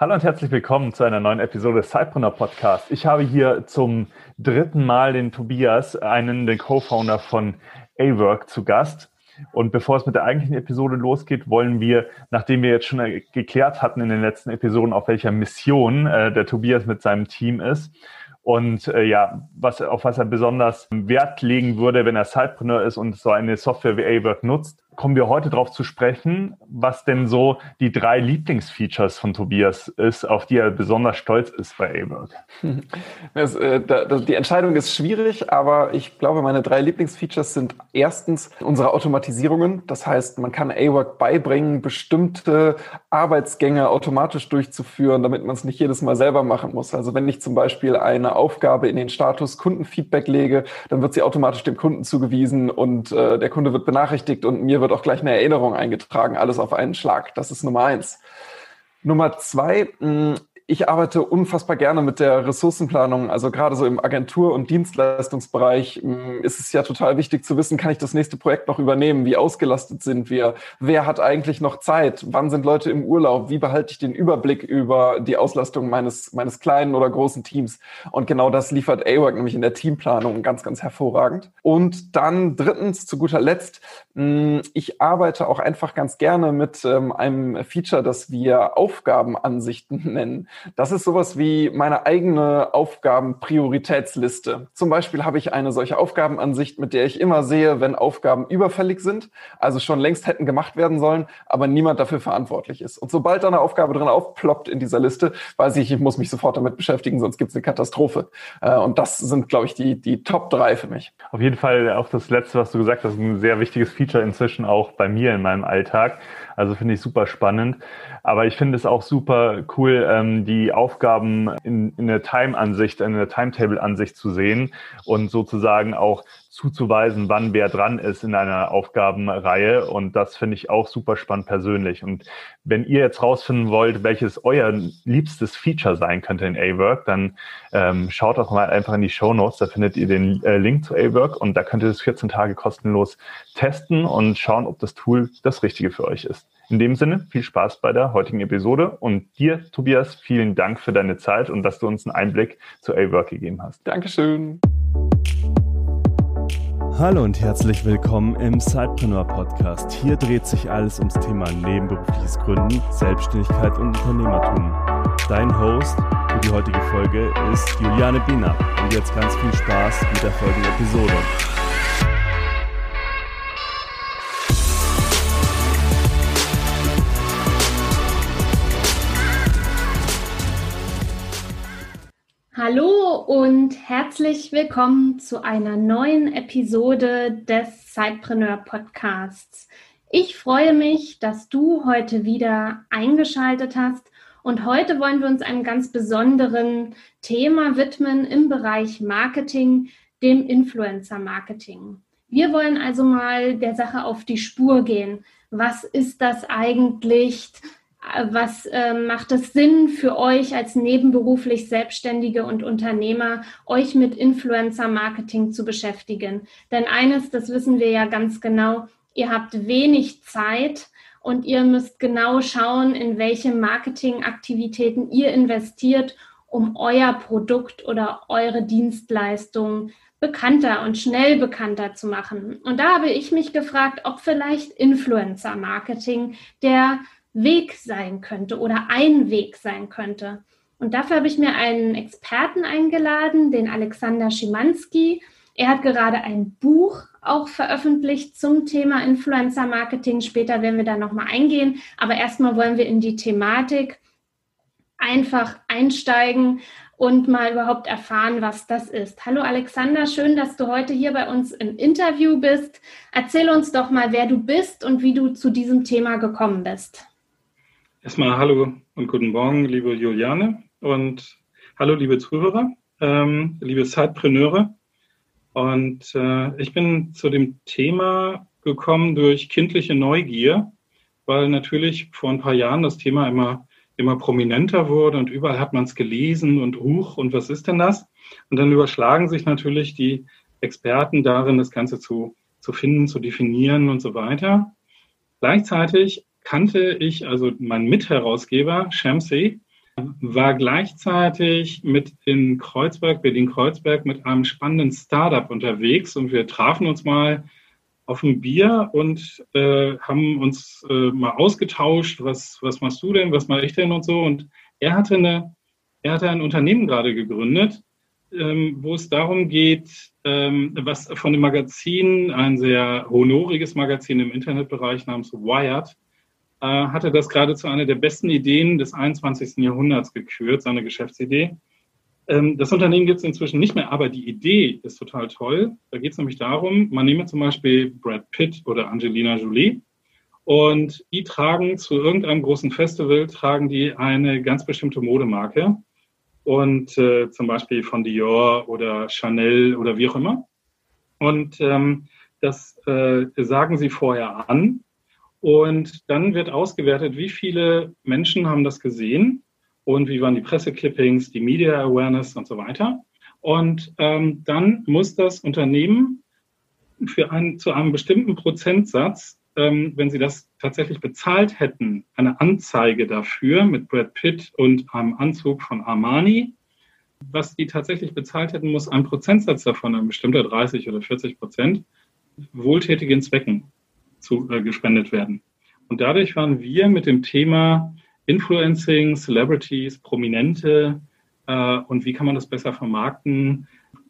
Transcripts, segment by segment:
Hallo und herzlich willkommen zu einer neuen Episode des Sidepreneur Podcast. Ich habe hier zum dritten Mal den Tobias, einen, den Co-Founder von A-Work zu Gast. Und bevor es mit der eigentlichen Episode losgeht, wollen wir, nachdem wir jetzt schon geklärt hatten in den letzten Episoden, auf welcher Mission äh, der Tobias mit seinem Team ist, und äh, ja, was, auf was er besonders Wert legen würde, wenn er Sidepreneur ist und so eine Software wie A-Work nutzt, kommen wir heute darauf zu sprechen, was denn so die drei Lieblingsfeatures von Tobias ist, auf die er besonders stolz ist bei A-Work. Äh, die Entscheidung ist schwierig, aber ich glaube, meine drei Lieblingsfeatures sind erstens unsere Automatisierungen. Das heißt, man kann A-Work beibringen, bestimmte Arbeitsgänge automatisch durchzuführen, damit man es nicht jedes Mal selber machen muss. Also wenn ich zum Beispiel eine Aufgabe in den Status Kundenfeedback lege, dann wird sie automatisch dem Kunden zugewiesen und äh, der Kunde wird benachrichtigt und mir wird wird auch gleich eine Erinnerung eingetragen, alles auf einen Schlag. Das ist Nummer eins. Nummer zwei, hm, ich arbeite unfassbar gerne mit der Ressourcenplanung. Also gerade so im Agentur- und Dienstleistungsbereich hm, ist es ja total wichtig zu wissen, kann ich das nächste Projekt noch übernehmen? Wie ausgelastet sind wir? Wer hat eigentlich noch Zeit? Wann sind Leute im Urlaub? Wie behalte ich den Überblick über die Auslastung meines, meines kleinen oder großen Teams? Und genau das liefert AWORK nämlich in der Teamplanung ganz, ganz hervorragend. Und dann drittens, zu guter Letzt, hm, ich arbeite auch einfach ganz gerne mit ähm, einem Feature, das wir Aufgabenansichten nennen. Das ist sowas wie meine eigene Aufgabenprioritätsliste. Zum Beispiel habe ich eine solche Aufgabenansicht, mit der ich immer sehe, wenn Aufgaben überfällig sind, also schon längst hätten gemacht werden sollen, aber niemand dafür verantwortlich ist. Und sobald da eine Aufgabe drin aufploppt in dieser Liste, weiß ich, ich muss mich sofort damit beschäftigen, sonst gibt es eine Katastrophe. Äh, und das sind, glaube ich, die, die Top drei für mich. Auf jeden Fall auch das Letzte, was du gesagt hast, ein sehr wichtiges Feature inzwischen auch bei mir in meinem Alltag. Also finde ich super spannend. Aber ich finde es auch super cool, ähm, die Aufgaben in, in der Time-Ansicht, in der Timetable-Ansicht zu sehen und sozusagen auch zuzuweisen, wann wer dran ist in einer Aufgabenreihe. Und das finde ich auch super spannend persönlich. Und wenn ihr jetzt rausfinden wollt, welches euer liebstes Feature sein könnte in A-Work, dann ähm, schaut doch mal einfach in die Show Notes. Da findet ihr den äh, Link zu A-Work und da könnt ihr das 14 Tage kostenlos testen und schauen, ob das Tool das Richtige für euch ist. In dem Sinne, viel Spaß bei der heutigen Episode und dir, Tobias, vielen Dank für deine Zeit und dass du uns einen Einblick zu A-Work gegeben hast. Dankeschön. Hallo und herzlich willkommen im Sidepreneur Podcast. Hier dreht sich alles ums Thema nebenberufliches Gründen, Selbstständigkeit und Unternehmertum. Dein Host für die heutige Folge ist Juliane Biener. Und jetzt ganz viel Spaß mit der folgenden Episode. Hallo und herzlich willkommen zu einer neuen Episode des Zeitpreneur Podcasts. Ich freue mich, dass du heute wieder eingeschaltet hast und heute wollen wir uns einem ganz besonderen Thema widmen im Bereich Marketing, dem Influencer Marketing. Wir wollen also mal der Sache auf die Spur gehen. Was ist das eigentlich? Was äh, macht es Sinn für euch als nebenberuflich Selbstständige und Unternehmer, euch mit Influencer-Marketing zu beschäftigen? Denn eines, das wissen wir ja ganz genau, ihr habt wenig Zeit und ihr müsst genau schauen, in welche Marketingaktivitäten ihr investiert, um euer Produkt oder eure Dienstleistung bekannter und schnell bekannter zu machen. Und da habe ich mich gefragt, ob vielleicht Influencer-Marketing der Weg sein könnte oder ein Weg sein könnte. Und dafür habe ich mir einen Experten eingeladen, den Alexander Schimanski. Er hat gerade ein Buch auch veröffentlicht zum Thema Influencer Marketing. Später werden wir da nochmal eingehen. Aber erstmal wollen wir in die Thematik einfach einsteigen und mal überhaupt erfahren, was das ist. Hallo Alexander, schön, dass du heute hier bei uns im Interview bist. Erzähl uns doch mal, wer du bist und wie du zu diesem Thema gekommen bist. Erstmal hallo und guten Morgen, liebe Juliane und hallo, liebe Zuhörer, ähm, liebe Zeitpreneure. Und äh, ich bin zu dem Thema gekommen durch kindliche Neugier, weil natürlich vor ein paar Jahren das Thema immer, immer prominenter wurde und überall hat man es gelesen und huch, und was ist denn das? Und dann überschlagen sich natürlich die Experten darin, das Ganze zu, zu finden, zu definieren und so weiter. Gleichzeitig kannte ich, also mein Mitherausgeber, Shamsi, war gleichzeitig mit in Kreuzberg, Berlin-Kreuzberg, mit einem spannenden Startup unterwegs und wir trafen uns mal auf ein Bier und äh, haben uns äh, mal ausgetauscht, was, was machst du denn, was mache ich denn und so. Und er hatte, eine, er hatte ein Unternehmen gerade gegründet, ähm, wo es darum geht, ähm, was von dem Magazin, ein sehr honoriges Magazin im Internetbereich namens Wired, äh, hatte das gerade zu einer der besten Ideen des 21. Jahrhunderts gekürt, seine Geschäftsidee. Ähm, das Unternehmen gibt es inzwischen nicht mehr, aber die Idee ist total toll. Da geht es nämlich darum, man nehme zum Beispiel Brad Pitt oder Angelina Jolie und die tragen zu irgendeinem großen Festival, tragen die eine ganz bestimmte Modemarke und äh, zum Beispiel von Dior oder Chanel oder wie auch immer. Und ähm, das äh, sagen sie vorher an und dann wird ausgewertet, wie viele Menschen haben das gesehen und wie waren die Presseclippings, die Media Awareness und so weiter. Und ähm, dann muss das Unternehmen für einen, zu einem bestimmten Prozentsatz, ähm, wenn sie das tatsächlich bezahlt hätten, eine Anzeige dafür mit Brad Pitt und einem Anzug von Armani, was die tatsächlich bezahlt hätten, muss ein Prozentsatz davon, ein bestimmter 30 oder 40 Prozent, wohltätigen Zwecken zu, äh, gespendet werden. Und dadurch waren wir mit dem Thema Influencing, Celebrities, Prominente äh, und wie kann man das besser vermarkten,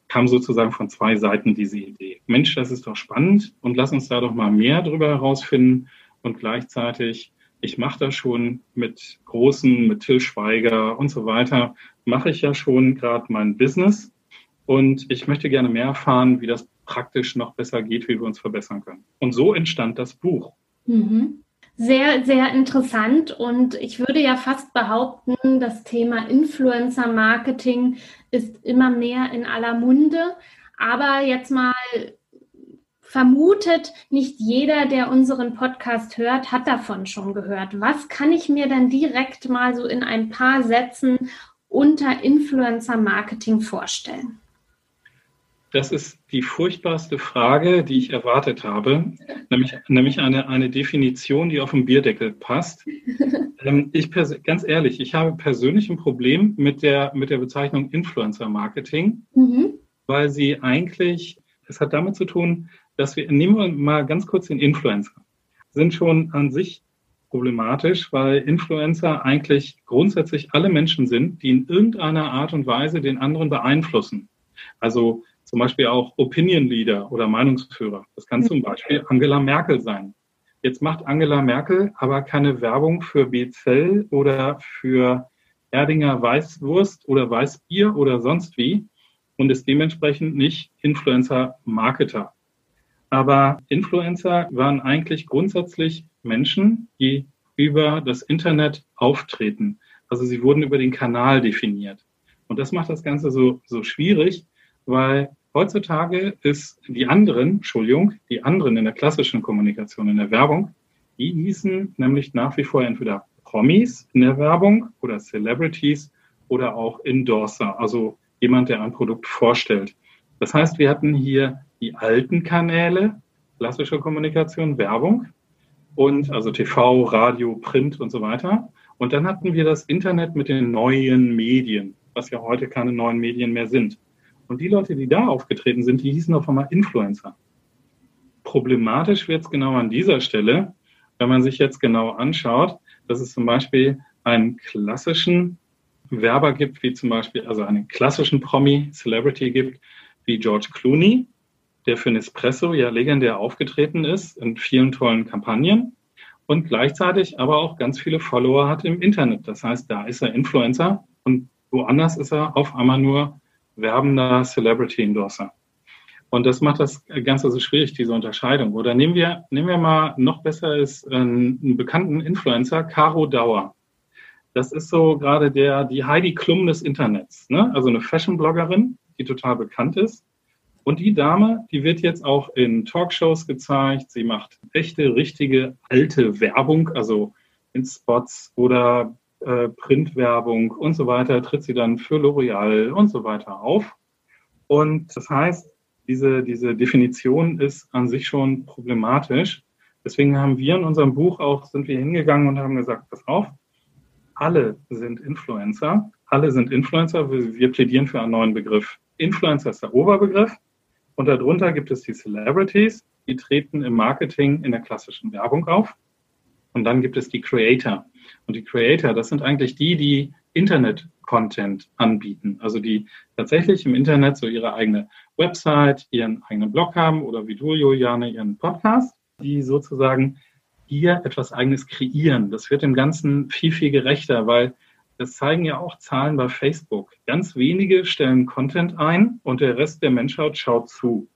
kam sozusagen von zwei Seiten diese Idee. Mensch, das ist doch spannend und lass uns da doch mal mehr drüber herausfinden und gleichzeitig, ich mache das schon mit Großen, mit Till Schweiger und so weiter, mache ich ja schon gerade mein Business und ich möchte gerne mehr erfahren, wie das praktisch noch besser geht, wie wir uns verbessern können. Und so entstand das Buch. Mhm. Sehr, sehr interessant. Und ich würde ja fast behaupten, das Thema Influencer-Marketing ist immer mehr in aller Munde. Aber jetzt mal vermutet, nicht jeder, der unseren Podcast hört, hat davon schon gehört. Was kann ich mir denn direkt mal so in ein paar Sätzen unter Influencer-Marketing vorstellen? Das ist die furchtbarste Frage, die ich erwartet habe, nämlich, nämlich eine, eine Definition, die auf dem Bierdeckel passt. Ähm, ich ganz ehrlich, ich habe persönlich ein Problem mit der, mit der Bezeichnung Influencer-Marketing, mhm. weil sie eigentlich, es hat damit zu tun, dass wir, nehmen wir mal ganz kurz den Influencer, sind schon an sich problematisch, weil Influencer eigentlich grundsätzlich alle Menschen sind, die in irgendeiner Art und Weise den anderen beeinflussen. Also zum Beispiel auch Opinion Leader oder Meinungsführer. Das kann zum Beispiel Angela Merkel sein. Jetzt macht Angela Merkel aber keine Werbung für Bezell oder für Erdinger Weißwurst oder Weißbier oder sonst wie und ist dementsprechend nicht Influencer-Marketer. Aber Influencer waren eigentlich grundsätzlich Menschen, die über das Internet auftreten. Also sie wurden über den Kanal definiert. Und das macht das Ganze so, so schwierig, weil Heutzutage ist die anderen, Entschuldigung, die anderen in der klassischen Kommunikation, in der Werbung, die hießen nämlich nach wie vor entweder Promis in der Werbung oder Celebrities oder auch Endorser, also jemand, der ein Produkt vorstellt. Das heißt, wir hatten hier die alten Kanäle, klassische Kommunikation, Werbung und also TV, Radio, Print und so weiter. Und dann hatten wir das Internet mit den neuen Medien, was ja heute keine neuen Medien mehr sind. Und die Leute, die da aufgetreten sind, die hießen auf einmal Influencer. Problematisch wird es genau an dieser Stelle, wenn man sich jetzt genau anschaut, dass es zum Beispiel einen klassischen Werber gibt, wie zum Beispiel, also einen klassischen Promi, Celebrity gibt, wie George Clooney, der für Nespresso ja legendär aufgetreten ist in vielen tollen Kampagnen und gleichzeitig aber auch ganz viele Follower hat im Internet. Das heißt, da ist er Influencer und woanders ist er auf einmal nur werbender Celebrity Endorser. Und das macht das Ganze so schwierig, diese Unterscheidung. Oder nehmen wir, nehmen wir mal noch besser ist einen, einen bekannten Influencer, Caro Dauer. Das ist so gerade der, die Heidi Klum des Internets, ne? Also eine Fashion-Bloggerin, die total bekannt ist. Und die Dame, die wird jetzt auch in Talkshows gezeigt. Sie macht echte, richtige, alte Werbung, also in Spots oder äh, Printwerbung und so weiter, tritt sie dann für L'Oreal und so weiter auf. Und das heißt, diese, diese Definition ist an sich schon problematisch. Deswegen haben wir in unserem Buch auch, sind wir hingegangen und haben gesagt, pass auf, alle sind Influencer. Alle sind Influencer. Wir plädieren für einen neuen Begriff. Influencer ist der Oberbegriff. Und darunter gibt es die Celebrities, die treten im Marketing in der klassischen Werbung auf. Und dann gibt es die Creator. Und die Creator, das sind eigentlich die, die Internet-Content anbieten. Also die tatsächlich im Internet so ihre eigene Website, ihren eigenen Blog haben oder wie du, Juliane, ihren Podcast, die sozusagen hier etwas Eigenes kreieren. Das wird dem Ganzen viel, viel gerechter, weil das zeigen ja auch Zahlen bei Facebook. Ganz wenige stellen Content ein und der Rest der Menschheit schaut zu.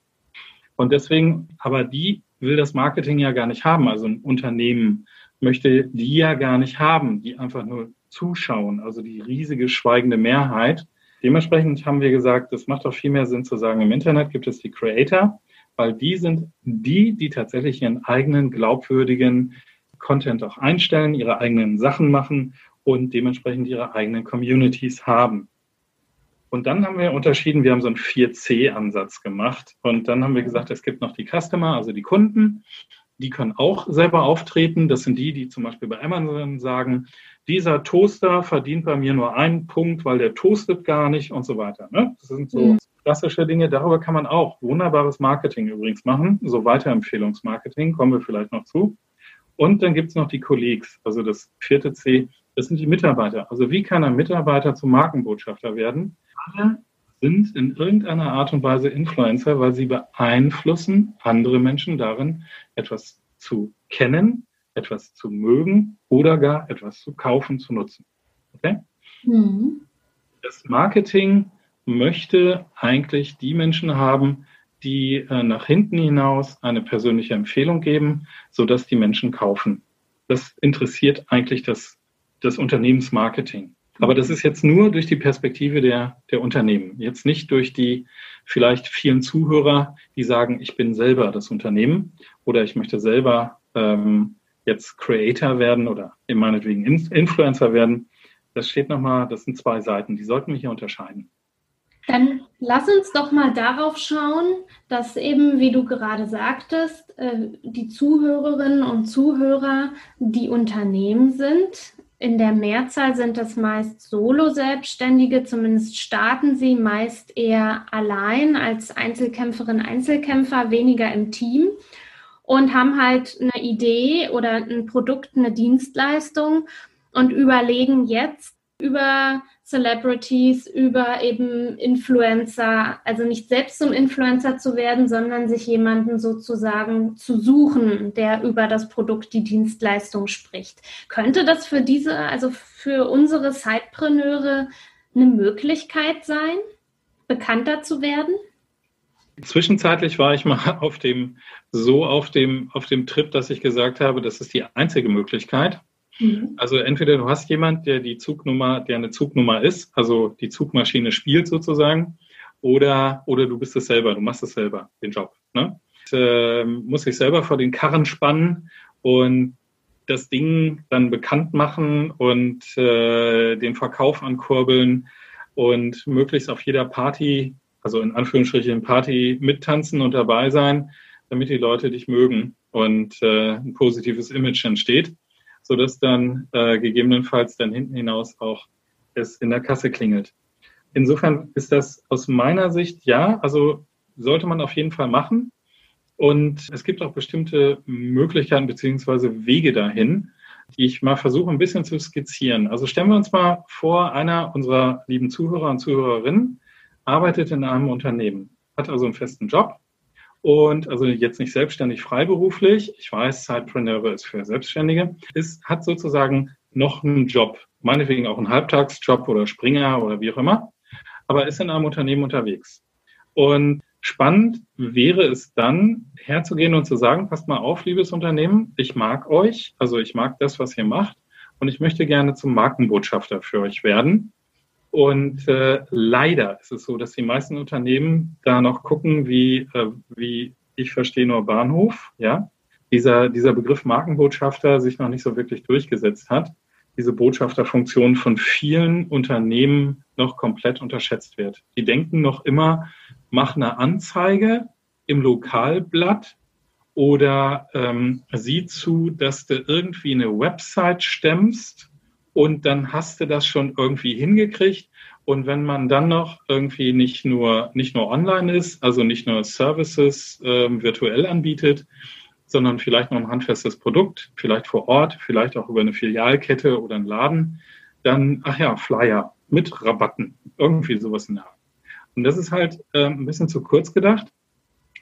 Und deswegen, aber die will das Marketing ja gar nicht haben. Also ein Unternehmen möchte die ja gar nicht haben, die einfach nur zuschauen, also die riesige schweigende Mehrheit. Dementsprechend haben wir gesagt, es macht doch viel mehr Sinn zu sagen, im Internet gibt es die Creator, weil die sind die, die tatsächlich ihren eigenen glaubwürdigen Content auch einstellen, ihre eigenen Sachen machen und dementsprechend ihre eigenen Communities haben. Und dann haben wir unterschieden, wir haben so einen 4C-Ansatz gemacht. Und dann haben wir gesagt, es gibt noch die Customer, also die Kunden. Die können auch selber auftreten. Das sind die, die zum Beispiel bei Amazon sagen, dieser Toaster verdient bei mir nur einen Punkt, weil der toastet gar nicht und so weiter. Ne? Das sind so mhm. klassische Dinge. Darüber kann man auch wunderbares Marketing übrigens machen. So Weiterempfehlungsmarketing, kommen wir vielleicht noch zu. Und dann gibt es noch die Colleagues, also das vierte C, das sind die Mitarbeiter. Also wie kann ein Mitarbeiter zum Markenbotschafter werden? Alle sind in irgendeiner Art und Weise Influencer, weil sie beeinflussen andere Menschen darin, etwas zu kennen, etwas zu mögen oder gar etwas zu kaufen, zu nutzen. Okay? Mhm. Das Marketing möchte eigentlich die Menschen haben, die äh, nach hinten hinaus eine persönliche Empfehlung geben, sodass die Menschen kaufen. Das interessiert eigentlich das, das Unternehmensmarketing. Aber das ist jetzt nur durch die Perspektive der, der Unternehmen. Jetzt nicht durch die vielleicht vielen Zuhörer, die sagen, ich bin selber das Unternehmen oder ich möchte selber ähm, jetzt Creator werden oder meinetwegen Influencer werden. Das steht nochmal, das sind zwei Seiten, die sollten wir hier unterscheiden. Dann lass uns doch mal darauf schauen, dass eben, wie du gerade sagtest, äh, die Zuhörerinnen und Zuhörer die Unternehmen sind. In der Mehrzahl sind das meist Solo-Selbstständige, zumindest starten sie meist eher allein als Einzelkämpferin, Einzelkämpfer, weniger im Team und haben halt eine Idee oder ein Produkt, eine Dienstleistung und überlegen jetzt über Celebrities, über eben Influencer, also nicht selbst zum Influencer zu werden, sondern sich jemanden sozusagen zu suchen, der über das Produkt, die Dienstleistung spricht. Könnte das für diese, also für unsere Sidepreneure eine Möglichkeit sein, bekannter zu werden? Zwischenzeitlich war ich mal auf dem, so auf dem, auf dem Trip, dass ich gesagt habe, das ist die einzige Möglichkeit. Mhm. Also entweder du hast jemand, der die Zugnummer, der eine Zugnummer ist, also die Zugmaschine spielt sozusagen, oder, oder du bist es selber, du machst es selber, den Job. Ne? Und, äh, muss sich selber vor den Karren spannen und das Ding dann bekannt machen und äh, den Verkauf ankurbeln und möglichst auf jeder Party also in Anführungsstrichen Party mittanzen und dabei sein, damit die Leute dich mögen und äh, ein positives Image entsteht, sodass dann äh, gegebenenfalls dann hinten hinaus auch es in der Kasse klingelt. Insofern ist das aus meiner Sicht ja, also sollte man auf jeden Fall machen. Und es gibt auch bestimmte Möglichkeiten beziehungsweise Wege dahin, die ich mal versuche ein bisschen zu skizzieren. Also stellen wir uns mal vor, einer unserer lieben Zuhörer und Zuhörerinnen arbeitet in einem Unternehmen, hat also einen festen Job und also jetzt nicht selbstständig freiberuflich. Ich weiß, Zeitpreneure ist für Selbstständige, ist, hat sozusagen noch einen Job, meinetwegen auch einen Halbtagsjob oder Springer oder wie auch immer, aber ist in einem Unternehmen unterwegs. Und spannend wäre es dann, herzugehen und zu sagen, passt mal auf, liebes Unternehmen, ich mag euch, also ich mag das, was ihr macht und ich möchte gerne zum Markenbotschafter für euch werden. Und äh, leider ist es so, dass die meisten Unternehmen da noch gucken, wie, äh, wie ich verstehe nur Bahnhof, ja. Dieser, dieser Begriff Markenbotschafter sich noch nicht so wirklich durchgesetzt hat. Diese Botschafterfunktion von vielen Unternehmen noch komplett unterschätzt wird. Die denken noch immer, mach eine Anzeige im Lokalblatt oder ähm, sieh zu, dass du irgendwie eine Website stemmst und dann hast du das schon irgendwie hingekriegt. Und wenn man dann noch irgendwie nicht nur, nicht nur online ist, also nicht nur Services ähm, virtuell anbietet, sondern vielleicht noch ein handfestes Produkt, vielleicht vor Ort, vielleicht auch über eine Filialkette oder einen Laden, dann, ach ja, Flyer mit Rabatten, irgendwie sowas in der Art. Und das ist halt äh, ein bisschen zu kurz gedacht,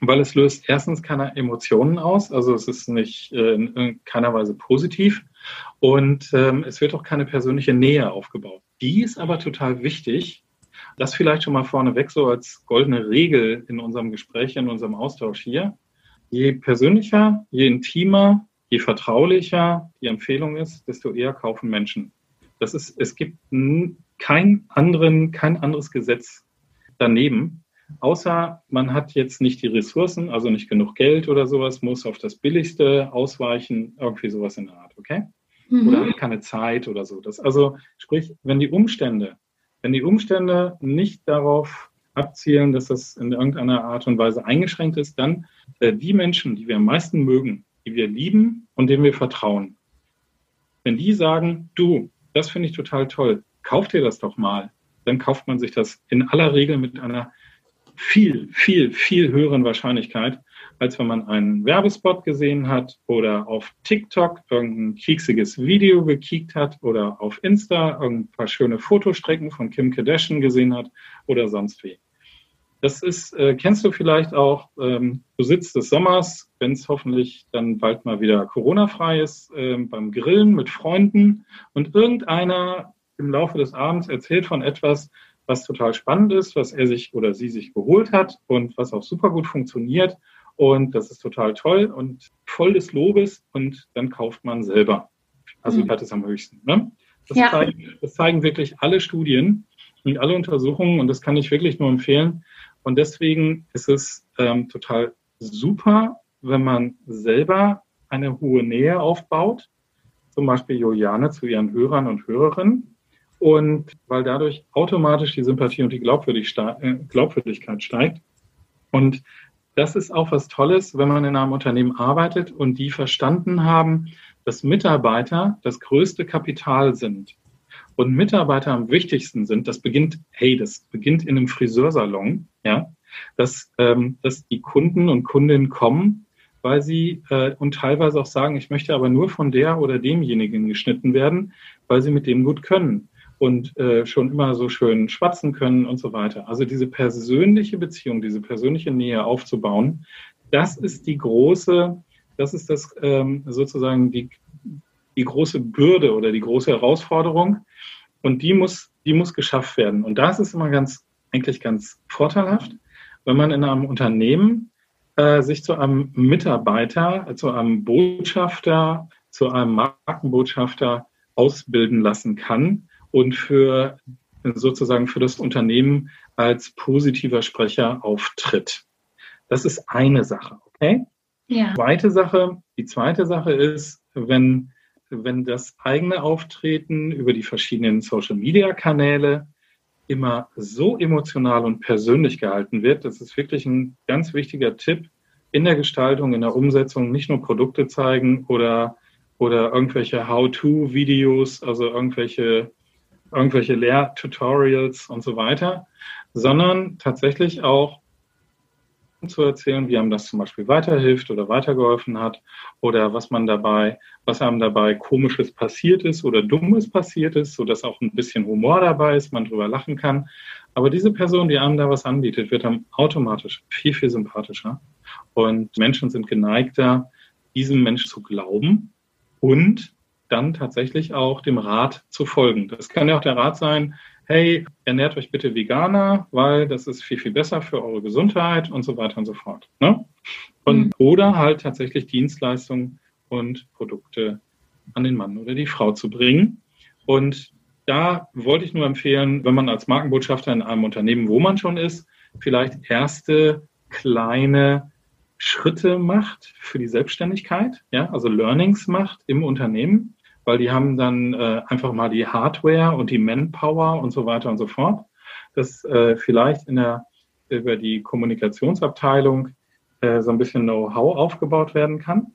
weil es löst erstens keine Emotionen aus, also es ist nicht äh, in keiner Weise positiv und ähm, es wird auch keine persönliche Nähe aufgebaut. Die ist aber total wichtig. Das vielleicht schon mal vorneweg so als goldene Regel in unserem Gespräch, in unserem Austausch hier. Je persönlicher, je intimer, je vertraulicher die Empfehlung ist, desto eher kaufen Menschen. Das ist, es gibt kein anderen, kein anderes Gesetz daneben, außer man hat jetzt nicht die Ressourcen, also nicht genug Geld oder sowas, muss auf das Billigste ausweichen, irgendwie sowas in der Art, okay? Mhm. Oder hat keine Zeit oder so. Das, also sprich, wenn die Umstände, wenn die Umstände nicht darauf abzielen, dass das in irgendeiner Art und Weise eingeschränkt ist, dann äh, die Menschen, die wir am meisten mögen, die wir lieben und denen wir vertrauen, wenn die sagen, du, das finde ich total toll, kauf dir das doch mal, dann kauft man sich das in aller Regel mit einer viel, viel, viel höheren Wahrscheinlichkeit, als wenn man einen Werbespot gesehen hat oder auf TikTok irgendein kieksiges Video gekickt hat oder auf Insta ein paar schöne Fotostrecken von Kim Kardashian gesehen hat oder sonst wie. Das ist, äh, kennst du vielleicht auch, ähm, du sitzt des Sommers, wenn es hoffentlich dann bald mal wieder Corona-frei ist, äh, beim Grillen mit Freunden und irgendeiner im Laufe des Abends erzählt von etwas, was total spannend ist, was er sich oder sie sich geholt hat und was auch super gut funktioniert. Und das ist total toll und voll des Lobes und dann kauft man selber. Also mhm. hat es am höchsten. Ne? Das, ja. zeigen, das zeigen wirklich alle Studien und alle Untersuchungen und das kann ich wirklich nur empfehlen. Und deswegen ist es ähm, total super, wenn man selber eine hohe Nähe aufbaut, zum Beispiel Juliane zu ihren Hörern und Hörerinnen und weil dadurch automatisch die Sympathie und die äh, Glaubwürdigkeit steigt. Und das ist auch was Tolles, wenn man in einem Unternehmen arbeitet und die verstanden haben, dass Mitarbeiter das größte Kapital sind. Und Mitarbeiter am wichtigsten sind, das beginnt, hey, das beginnt in einem Friseursalon, ja, dass, ähm, dass die Kunden und Kundinnen kommen, weil sie äh, und teilweise auch sagen, ich möchte aber nur von der oder demjenigen geschnitten werden, weil sie mit dem gut können und äh, schon immer so schön schwatzen können und so weiter. Also diese persönliche Beziehung, diese persönliche Nähe aufzubauen, das ist die große, das ist das ähm, sozusagen die, die große Bürde oder die große Herausforderung. Und die muss, die muss geschafft werden. Und das ist immer ganz, eigentlich ganz vorteilhaft, wenn man in einem Unternehmen äh, sich zu einem Mitarbeiter, zu einem Botschafter, zu einem Markenbotschafter ausbilden lassen kann, und für sozusagen für das Unternehmen als positiver Sprecher auftritt. Das ist eine Sache, okay? Ja. Zweite Sache, die zweite Sache ist, wenn, wenn das eigene Auftreten über die verschiedenen Social Media Kanäle immer so emotional und persönlich gehalten wird, das ist wirklich ein ganz wichtiger Tipp in der Gestaltung, in der Umsetzung, nicht nur Produkte zeigen oder, oder irgendwelche How-to-Videos, also irgendwelche irgendwelche Lehrtutorials und so weiter, sondern tatsächlich auch zu erzählen, wie einem das zum Beispiel weiterhilft oder weitergeholfen hat oder was man dabei, was einem dabei komisches passiert ist oder dummes passiert ist, sodass auch ein bisschen Humor dabei ist, man drüber lachen kann. Aber diese Person, die einem da was anbietet, wird dann automatisch viel, viel sympathischer. Und Menschen sind geneigter, diesem Menschen zu glauben und dann tatsächlich auch dem Rat zu folgen. Das kann ja auch der Rat sein, hey, ernährt euch bitte veganer, weil das ist viel, viel besser für eure Gesundheit und so weiter und so fort. Ne? Und, mhm. Oder halt tatsächlich Dienstleistungen und Produkte an den Mann oder die Frau zu bringen. Und da wollte ich nur empfehlen, wenn man als Markenbotschafter in einem Unternehmen, wo man schon ist, vielleicht erste kleine Schritte macht für die Selbstständigkeit, ja, also Learnings macht im Unternehmen weil die haben dann äh, einfach mal die Hardware und die Manpower und so weiter und so fort, dass äh, vielleicht in der, über die Kommunikationsabteilung äh, so ein bisschen Know-how aufgebaut werden kann.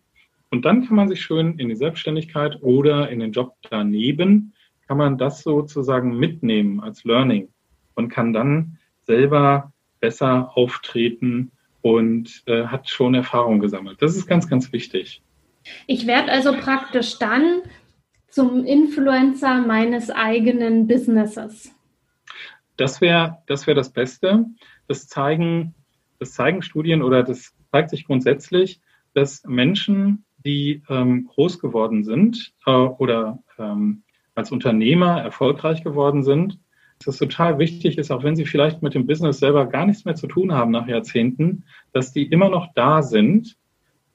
Und dann kann man sich schön in die Selbstständigkeit oder in den Job daneben kann man das sozusagen mitnehmen als Learning und kann dann selber besser auftreten und äh, hat schon Erfahrung gesammelt. Das ist ganz, ganz wichtig. Ich werde also praktisch dann zum Influencer meines eigenen Businesses. Das wäre das, wär das Beste. Das zeigen, das zeigen Studien oder das zeigt sich grundsätzlich, dass Menschen, die ähm, groß geworden sind äh, oder ähm, als Unternehmer erfolgreich geworden sind, dass es total wichtig ist, auch wenn sie vielleicht mit dem Business selber gar nichts mehr zu tun haben nach Jahrzehnten, dass die immer noch da sind.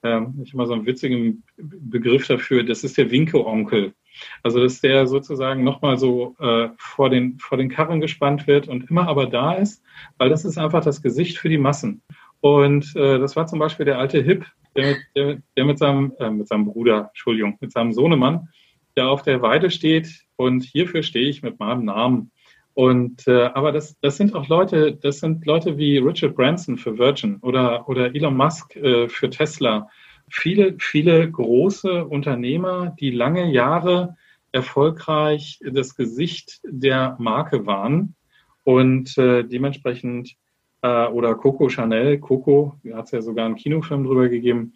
Ähm, ich habe mal so einen witzigen Begriff dafür, das ist der Winke-Onkel. Also dass der sozusagen nochmal so äh, vor, den, vor den Karren gespannt wird und immer aber da ist, weil das ist einfach das Gesicht für die Massen. Und äh, das war zum Beispiel der alte Hip, der mit, der, der mit, seinem, äh, mit seinem Bruder, Entschuldigung, mit seinem Sohnemann, der auf der Weide steht und hierfür stehe ich mit meinem Namen. Und äh, aber das, das sind auch Leute, das sind Leute wie Richard Branson für Virgin oder, oder Elon Musk äh, für Tesla. Viele, viele große Unternehmer, die lange Jahre erfolgreich das Gesicht der Marke waren und äh, dementsprechend äh, oder Coco Chanel, Coco, hat es ja sogar einen Kinofilm drüber gegeben,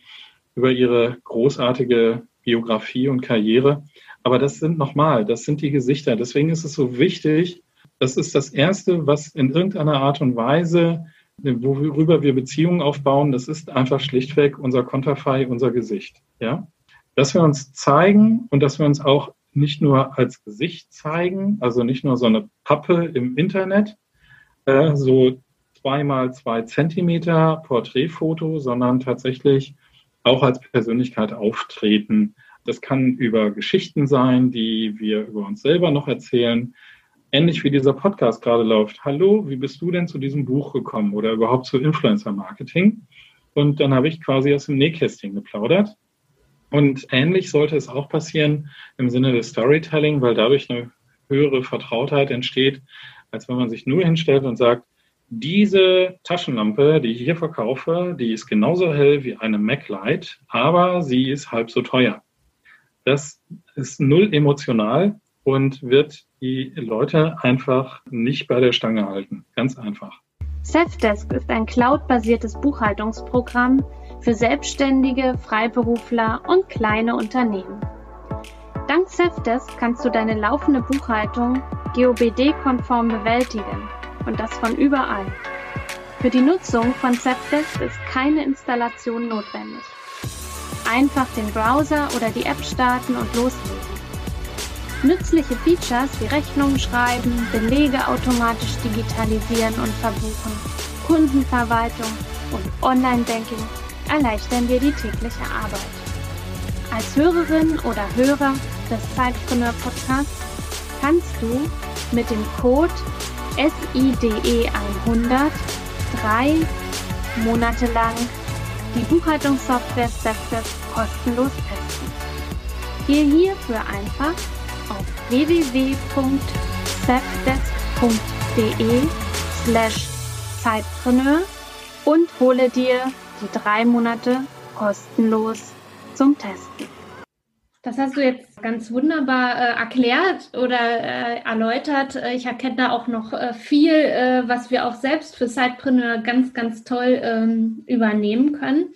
über ihre großartige Biografie und Karriere. Aber das sind nochmal, das sind die Gesichter. Deswegen ist es so wichtig, das ist das Erste, was in irgendeiner Art und Weise, worüber wir Beziehungen aufbauen, das ist einfach schlichtweg unser Konterfei, unser Gesicht. Ja? Dass wir uns zeigen und dass wir uns auch nicht nur als Gesicht zeigen, also nicht nur so eine Pappe im Internet, äh, so zweimal zwei Zentimeter Porträtfoto, sondern tatsächlich auch als Persönlichkeit auftreten. Das kann über Geschichten sein, die wir über uns selber noch erzählen. Ähnlich wie dieser Podcast gerade läuft. Hallo, wie bist du denn zu diesem Buch gekommen oder überhaupt zu Influencer Marketing? Und dann habe ich quasi aus dem Nähkästchen geplaudert. Und ähnlich sollte es auch passieren im Sinne des Storytelling, weil dadurch eine höhere Vertrautheit entsteht, als wenn man sich nur hinstellt und sagt, diese Taschenlampe, die ich hier verkaufe, die ist genauso hell wie eine MacLight, aber sie ist halb so teuer. Das ist null emotional und wird die Leute einfach nicht bei der Stange halten. Ganz einfach. Safdesk ist ein cloud-basiertes Buchhaltungsprogramm für Selbstständige, Freiberufler und kleine Unternehmen. Dank Safdesk kannst du deine laufende Buchhaltung GOBD-konform bewältigen und das von überall. Für die Nutzung von Zapdesk ist keine Installation notwendig. Einfach den Browser oder die App starten und loslegen. Nützliche Features wie Rechnungen schreiben, Belege automatisch digitalisieren und verbuchen, Kundenverwaltung und Online-Banking erleichtern dir die tägliche Arbeit. Als Hörerin oder Hörer des Zeitpreneur Podcasts kannst du mit dem Code SIDE 100 drei Monate lang die Buchhaltungssoftware Stepdesk kostenlos testen. Gehe hierfür einfach auf www.stepdesk.de slash Zeitpreneur und hole dir die drei Monate kostenlos zum Testen. Das hast du jetzt ganz wunderbar äh, erklärt oder äh, erläutert. Äh, ich erkenne da auch noch äh, viel, äh, was wir auch selbst für Sidepreneur ganz, ganz toll ähm, übernehmen können.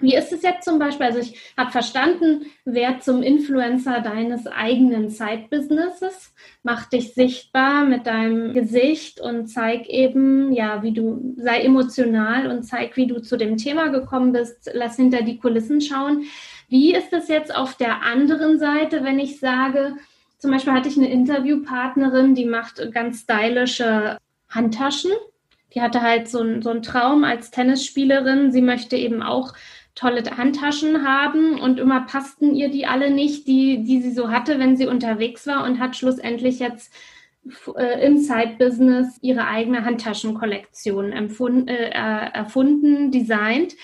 Wie ist es jetzt zum Beispiel? Also ich habe verstanden, wer zum Influencer deines eigenen Side-Businesses, mach dich sichtbar mit deinem Gesicht und zeig eben, ja, wie du, sei emotional und zeig, wie du zu dem Thema gekommen bist, lass hinter die Kulissen schauen. Wie ist es jetzt auf der anderen Seite, wenn ich sage, zum Beispiel hatte ich eine Interviewpartnerin, die macht ganz stylische Handtaschen. Die hatte halt so, ein, so einen Traum als Tennisspielerin. Sie möchte eben auch tolle Handtaschen haben und immer passten ihr die alle nicht, die, die sie so hatte, wenn sie unterwegs war und hat schlussendlich jetzt äh, im Side-Business ihre eigene Handtaschenkollektion äh, erfunden, designt.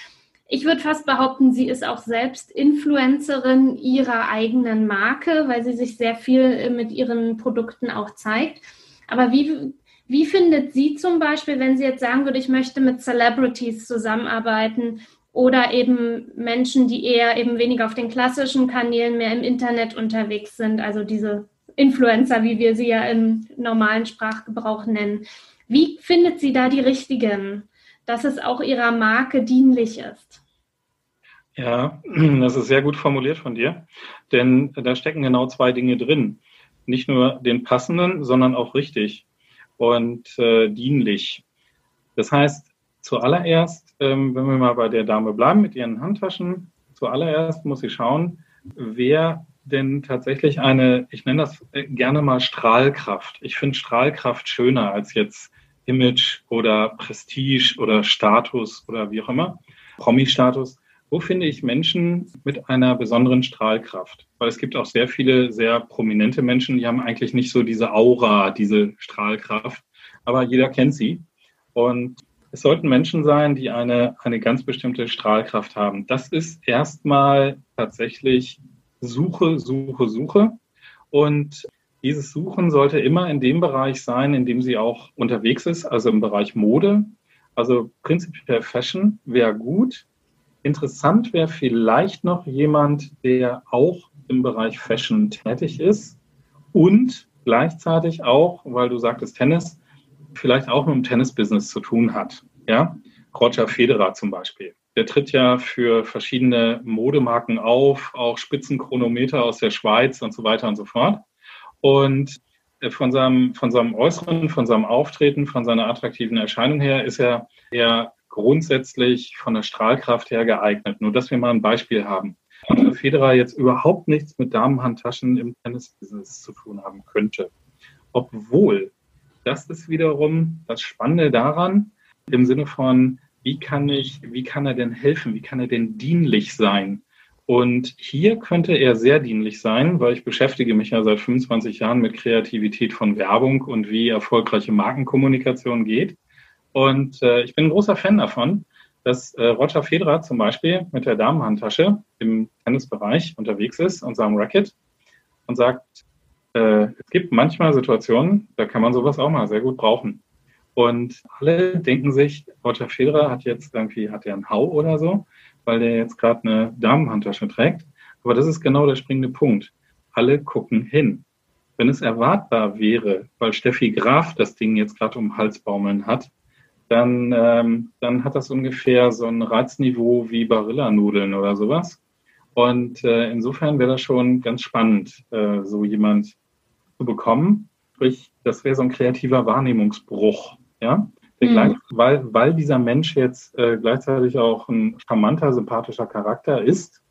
Ich würde fast behaupten, sie ist auch selbst Influencerin ihrer eigenen Marke, weil sie sich sehr viel äh, mit ihren Produkten auch zeigt. Aber wie, wie findet sie zum Beispiel, wenn sie jetzt sagen würde, ich möchte mit Celebrities zusammenarbeiten oder eben Menschen, die eher eben weniger auf den klassischen Kanälen mehr im Internet unterwegs sind, also diese Influencer, wie wir sie ja im normalen Sprachgebrauch nennen. Wie findet sie da die richtigen, dass es auch ihrer Marke dienlich ist? Ja, das ist sehr gut formuliert von dir, denn da stecken genau zwei Dinge drin. Nicht nur den passenden, sondern auch richtig und äh, dienlich. Das heißt, zuallererst, ähm, wenn wir mal bei der Dame bleiben mit ihren Handtaschen, zuallererst muss sie schauen, wer denn tatsächlich eine, ich nenne das äh, gerne mal Strahlkraft. Ich finde Strahlkraft schöner als jetzt Image oder Prestige oder Status oder wie auch immer, Promi-Status. Wo finde ich Menschen mit einer besonderen Strahlkraft? Weil es gibt auch sehr viele sehr prominente Menschen, die haben eigentlich nicht so diese Aura, diese Strahlkraft, aber jeder kennt sie. Und es sollten Menschen sein, die eine, eine ganz bestimmte Strahlkraft haben. Das ist erstmal tatsächlich Suche, Suche, Suche. Und dieses Suchen sollte immer in dem Bereich sein, in dem sie auch unterwegs ist, also im Bereich Mode. Also prinzipiell Fashion wäre gut. Interessant wäre vielleicht noch jemand, der auch im Bereich Fashion tätig ist und gleichzeitig auch, weil du sagtest Tennis, vielleicht auch mit dem Tennisbusiness zu tun hat. Ja, Roger Federer zum Beispiel. Der tritt ja für verschiedene Modemarken auf, auch Spitzenchronometer aus der Schweiz und so weiter und so fort. Und äh, von seinem, von seinem Äußeren, von seinem Auftreten, von seiner attraktiven Erscheinung her ist er eher grundsätzlich von der Strahlkraft her geeignet. Nur, dass wir mal ein Beispiel haben. Roger Federer jetzt überhaupt nichts mit Damenhandtaschen im Tennisbusiness zu tun haben könnte. Obwohl das ist wiederum das Spannende daran, im Sinne von, wie kann ich, wie kann er denn helfen? Wie kann er denn dienlich sein? Und hier könnte er sehr dienlich sein, weil ich beschäftige mich ja seit 25 Jahren mit Kreativität von Werbung und wie erfolgreiche Markenkommunikation geht. Und äh, ich bin ein großer Fan davon, dass äh, Roger Federer zum Beispiel mit der Damenhandtasche im Tennisbereich unterwegs ist und seinem Racket und sagt, äh, es gibt manchmal Situationen, da kann man sowas auch mal sehr gut brauchen. Und alle denken sich, Roger Federer hat jetzt irgendwie, hat er einen Hau oder so, weil der jetzt gerade eine Damenhandtasche trägt. Aber das ist genau der springende Punkt. Alle gucken hin. Wenn es erwartbar wäre, weil Steffi Graf das Ding jetzt gerade um den Hals baumeln hat, dann, ähm, dann hat das ungefähr so ein Reizniveau wie Barillanudeln oder sowas. Und äh, insofern wäre das schon ganz spannend, äh, so jemand zu bekommen. Sprich, das wäre so ein kreativer Wahrnehmungsbruch. Ja? Mhm. Weil, weil dieser Mensch jetzt äh, gleichzeitig auch ein charmanter, sympathischer Charakter ist,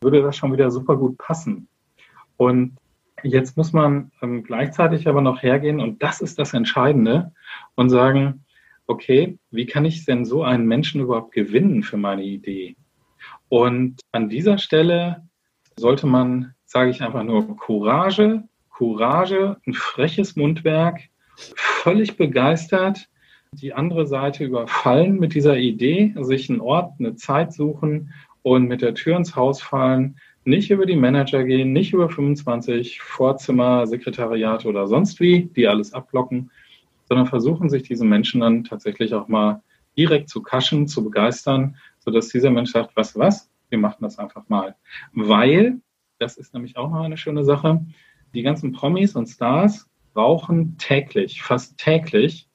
würde das schon wieder super gut passen. Und jetzt muss man ähm, gleichzeitig aber noch hergehen, und das ist das Entscheidende, und sagen, okay, wie kann ich denn so einen Menschen überhaupt gewinnen für meine Idee? Und an dieser Stelle sollte man, sage ich einfach nur, Courage Courage, ein freches Mundwerk, völlig begeistert, die andere Seite überfallen mit dieser Idee, sich einen Ort, eine Zeit suchen und mit der Tür ins Haus fallen, nicht über die Manager gehen, nicht über 25 Vorzimmer, Sekretariate oder sonst wie, die alles abblocken, sondern versuchen sich diese Menschen dann tatsächlich auch mal direkt zu kaschen, zu begeistern, sodass dieser Mensch sagt, was, was, wir machen das einfach mal. Weil, das ist nämlich auch noch eine schöne Sache, die ganzen Promis und Stars rauchen täglich, fast täglich.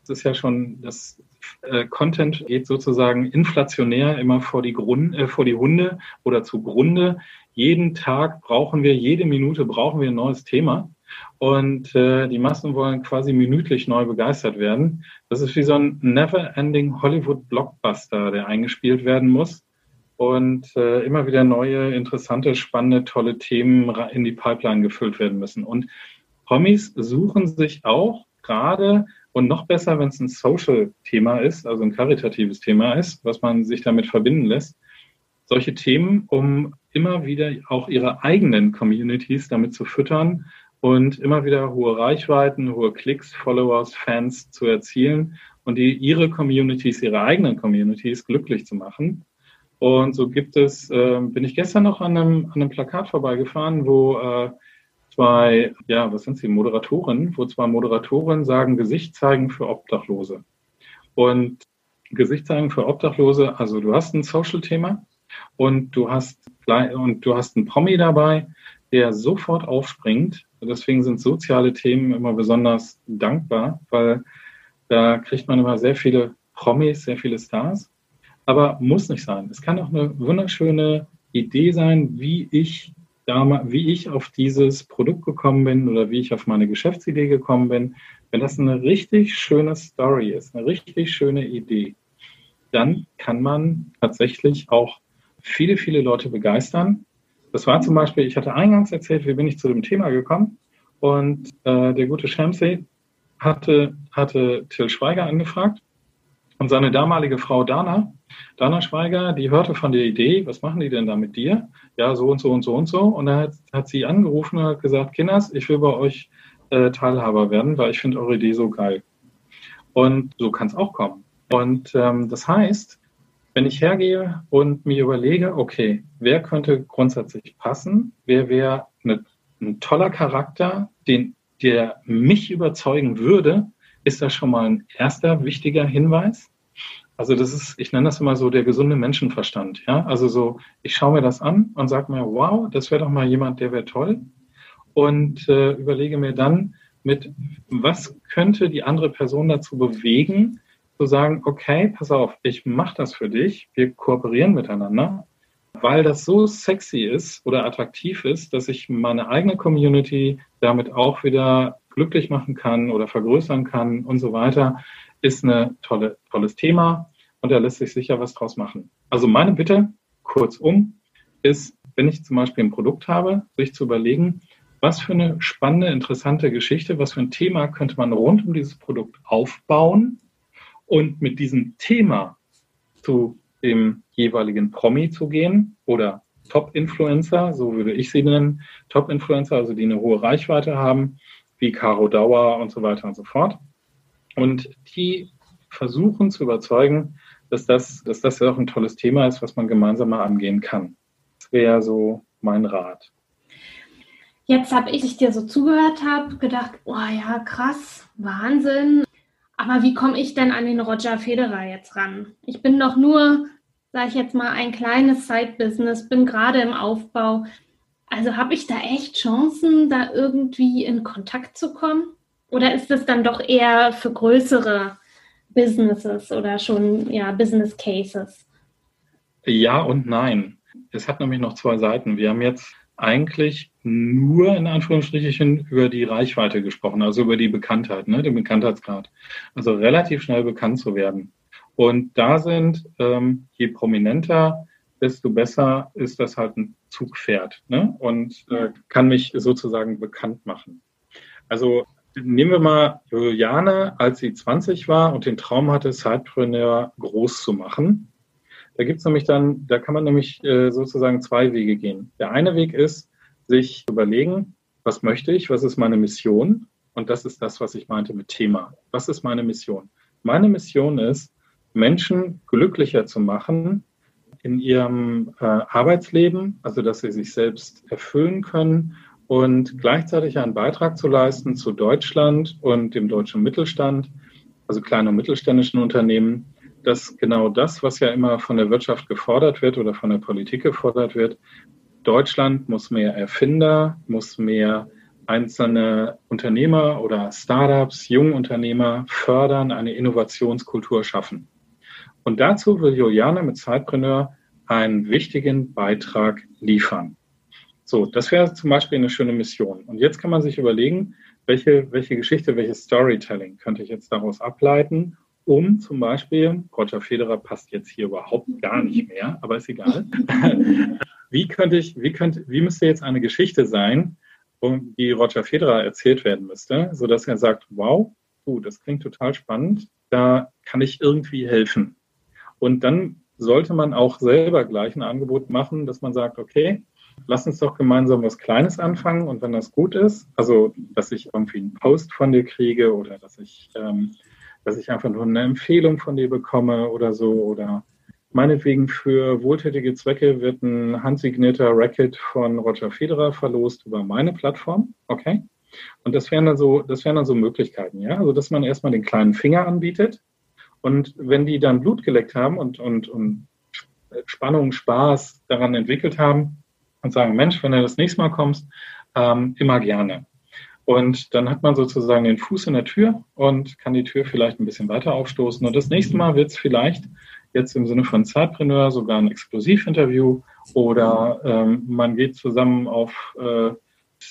Das ist ja schon, das äh, Content geht sozusagen inflationär immer vor die, Grund, äh, vor die Hunde oder zugrunde. Jeden Tag brauchen wir, jede Minute brauchen wir ein neues Thema. Und äh, die Massen wollen quasi minütlich neu begeistert werden. Das ist wie so ein never-ending Hollywood-Blockbuster, der eingespielt werden muss und äh, immer wieder neue, interessante, spannende, tolle Themen in die Pipeline gefüllt werden müssen. Und Promis suchen sich auch gerade und noch besser, wenn es ein Social-Thema ist, also ein karitatives Thema ist, was man sich damit verbinden lässt, solche Themen, um immer wieder auch ihre eigenen Communities damit zu füttern und immer wieder hohe Reichweiten, hohe Klicks, Followers, Fans zu erzielen und die, ihre Communities, ihre eigenen Communities glücklich zu machen. Und so gibt es, äh, bin ich gestern noch an einem, an einem Plakat vorbeigefahren, wo äh, zwei, ja, was sind sie, Moderatoren, wo zwei Moderatoren sagen, Gesicht zeigen für Obdachlose. Und Gesicht zeigen für Obdachlose, also du hast ein Social-Thema und du hast und du hast einen Promi dabei, der sofort aufspringt, deswegen sind soziale Themen immer besonders dankbar, weil da kriegt man immer sehr viele Promis, sehr viele Stars. Aber muss nicht sein. Es kann auch eine wunderschöne Idee sein, wie ich damals, wie ich auf dieses Produkt gekommen bin oder wie ich auf meine Geschäftsidee gekommen bin. Wenn das eine richtig schöne Story ist, eine richtig schöne Idee, dann kann man tatsächlich auch viele, viele Leute begeistern. Das war zum Beispiel, ich hatte eingangs erzählt, wie bin ich zu dem Thema gekommen. Und äh, der gute Shamsi hatte, hatte Till Schweiger angefragt und seine damalige Frau Dana, Dana Schweiger, die hörte von der Idee, was machen die denn da mit dir? Ja, so und so und so und so. Und dann hat, hat sie angerufen und hat gesagt, Kinders, ich will bei euch äh, Teilhaber werden, weil ich finde eure Idee so geil. Und so kann es auch kommen. Und ähm, das heißt, wenn ich hergehe und mir überlege, okay, wer könnte grundsätzlich passen, wer wäre ein toller Charakter, den, der mich überzeugen würde, ist das schon mal ein erster wichtiger Hinweis. Also das ist, ich nenne das immer so der gesunde Menschenverstand. Ja, also so, ich schaue mir das an und sage mir, wow, das wäre doch mal jemand, der wäre toll. Und äh, überlege mir dann, mit was könnte die andere Person dazu bewegen, zu sagen, okay, pass auf, ich mache das für dich, wir kooperieren miteinander, weil das so sexy ist oder attraktiv ist, dass ich meine eigene Community damit auch wieder glücklich machen kann oder vergrößern kann und so weiter, ist ein tolle, tolles Thema und da lässt sich sicher was draus machen. Also meine Bitte, kurzum, ist, wenn ich zum Beispiel ein Produkt habe, sich zu überlegen, was für eine spannende, interessante Geschichte, was für ein Thema könnte man rund um dieses Produkt aufbauen und mit diesem Thema zu dem jeweiligen Promi zu gehen oder Top-Influencer, so würde ich sie nennen, Top-Influencer, also die eine hohe Reichweite haben, wie Caro Dauer und so weiter und so fort. Und die versuchen zu überzeugen, dass das, dass das ja auch ein tolles Thema ist, was man gemeinsam mal angehen kann. Das wäre so mein Rat. Jetzt habe ich, dir so zugehört habe, gedacht, oh ja, krass, Wahnsinn. Aber wie komme ich denn an den Roger Federer jetzt ran? Ich bin doch nur, sage ich jetzt mal, ein kleines Side-Business, bin gerade im Aufbau. Also habe ich da echt Chancen, da irgendwie in Kontakt zu kommen? Oder ist es dann doch eher für größere Businesses oder schon ja Business Cases? Ja und nein. Es hat nämlich noch zwei Seiten. Wir haben jetzt eigentlich nur in Anführungsstrichen über die Reichweite gesprochen, also über die Bekanntheit, ne, den Bekanntheitsgrad. Also relativ schnell bekannt zu werden. Und da sind, ähm, je prominenter, desto besser ist das halt ein Zugpferd ne? und äh, kann mich sozusagen bekannt machen. Also nehmen wir mal Juliane, als sie 20 war und den Traum hatte, Sidepreneur groß zu machen. Da gibt's nämlich dann, da kann man nämlich äh, sozusagen zwei Wege gehen. Der eine Weg ist, sich überlegen, was möchte ich, was ist meine Mission? Und das ist das, was ich meinte mit Thema. Was ist meine Mission? Meine Mission ist, Menschen glücklicher zu machen in ihrem äh, Arbeitsleben, also dass sie sich selbst erfüllen können und gleichzeitig einen Beitrag zu leisten zu Deutschland und dem deutschen Mittelstand, also kleinen und mittelständischen Unternehmen, dass genau das, was ja immer von der Wirtschaft gefordert wird oder von der Politik gefordert wird, Deutschland muss mehr Erfinder, muss mehr einzelne Unternehmer oder Startups, Jungunternehmer fördern, eine Innovationskultur schaffen. Und dazu will Juliane mit Zeitpreneur einen wichtigen Beitrag liefern. So, das wäre zum Beispiel eine schöne Mission. Und jetzt kann man sich überlegen, welche, welche Geschichte, welches Storytelling könnte ich jetzt daraus ableiten, um zum Beispiel, Roger Federer passt jetzt hier überhaupt gar nicht mehr, aber ist egal. wie könnte ich, wie könnte, wie müsste jetzt eine Geschichte sein, um die Roger Federer erzählt werden müsste, sodass er sagt, wow, uh, das klingt total spannend, da kann ich irgendwie helfen. Und dann sollte man auch selber gleich ein Angebot machen, dass man sagt, okay, lass uns doch gemeinsam was Kleines anfangen und wenn das gut ist, also dass ich irgendwie einen Post von dir kriege oder dass ich ähm, dass ich einfach nur eine Empfehlung von dir bekomme oder so oder meinetwegen für wohltätige Zwecke wird ein handsignierter Racket von Roger Federer verlost über meine Plattform, okay? Und das wären dann so, das wären dann so Möglichkeiten, ja? Also, dass man erstmal den kleinen Finger anbietet und wenn die dann Blut geleckt haben und, und, und Spannung, Spaß daran entwickelt haben und sagen, Mensch, wenn du das nächste Mal kommst, ähm, immer gerne. Und dann hat man sozusagen den Fuß in der Tür und kann die Tür vielleicht ein bisschen weiter aufstoßen. Und das nächste Mal wird es vielleicht jetzt im Sinne von Zeitpreneur sogar ein Exklusivinterview oder ähm, man geht zusammen auf äh,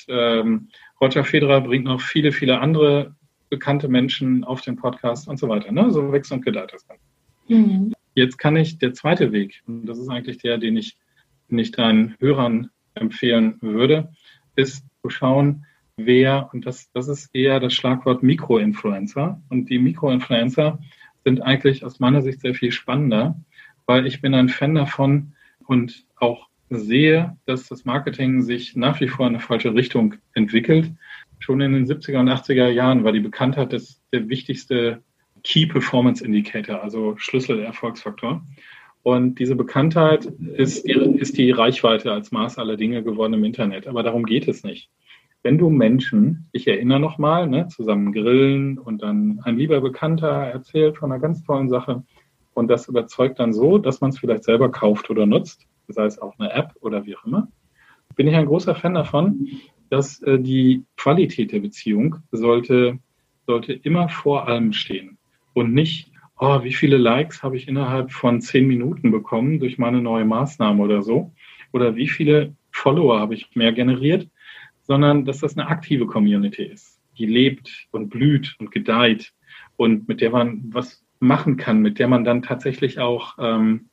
ähm, Roger Federer bringt noch viele, viele andere bekannte Menschen auf den Podcast und so weiter. Ne? So wächst und gedeiht das dann. Mhm. Jetzt kann ich, der zweite Weg, und das ist eigentlich der, den ich, den ich deinen Hörern empfehlen würde, ist zu schauen, wer, und das, das ist eher das Schlagwort Mikroinfluencer. Und die Mikroinfluencer sind eigentlich aus meiner Sicht sehr viel spannender, weil ich bin ein Fan davon und auch sehe, dass das Marketing sich nach wie vor in eine falsche Richtung entwickelt. Schon in den 70er und 80er Jahren war die Bekanntheit das, der wichtigste Key Performance Indicator, also Schlüsselerfolgsfaktor. Und diese Bekanntheit ist die, ist die Reichweite als Maß aller Dinge geworden im Internet. Aber darum geht es nicht. Wenn du Menschen, ich erinnere nochmal, ne, zusammen grillen und dann ein lieber Bekannter erzählt von einer ganz tollen Sache und das überzeugt dann so, dass man es vielleicht selber kauft oder nutzt, sei es auch eine App oder wie auch immer, bin ich ein großer Fan davon, dass äh, die Qualität der Beziehung sollte, sollte immer vor allem stehen und nicht, oh, wie viele Likes habe ich innerhalb von zehn Minuten bekommen durch meine neue Maßnahme oder so, oder wie viele Follower habe ich mehr generiert, sondern dass das eine aktive Community ist, die lebt und blüht und gedeiht und mit der man was machen kann, mit der man dann tatsächlich auch ähm,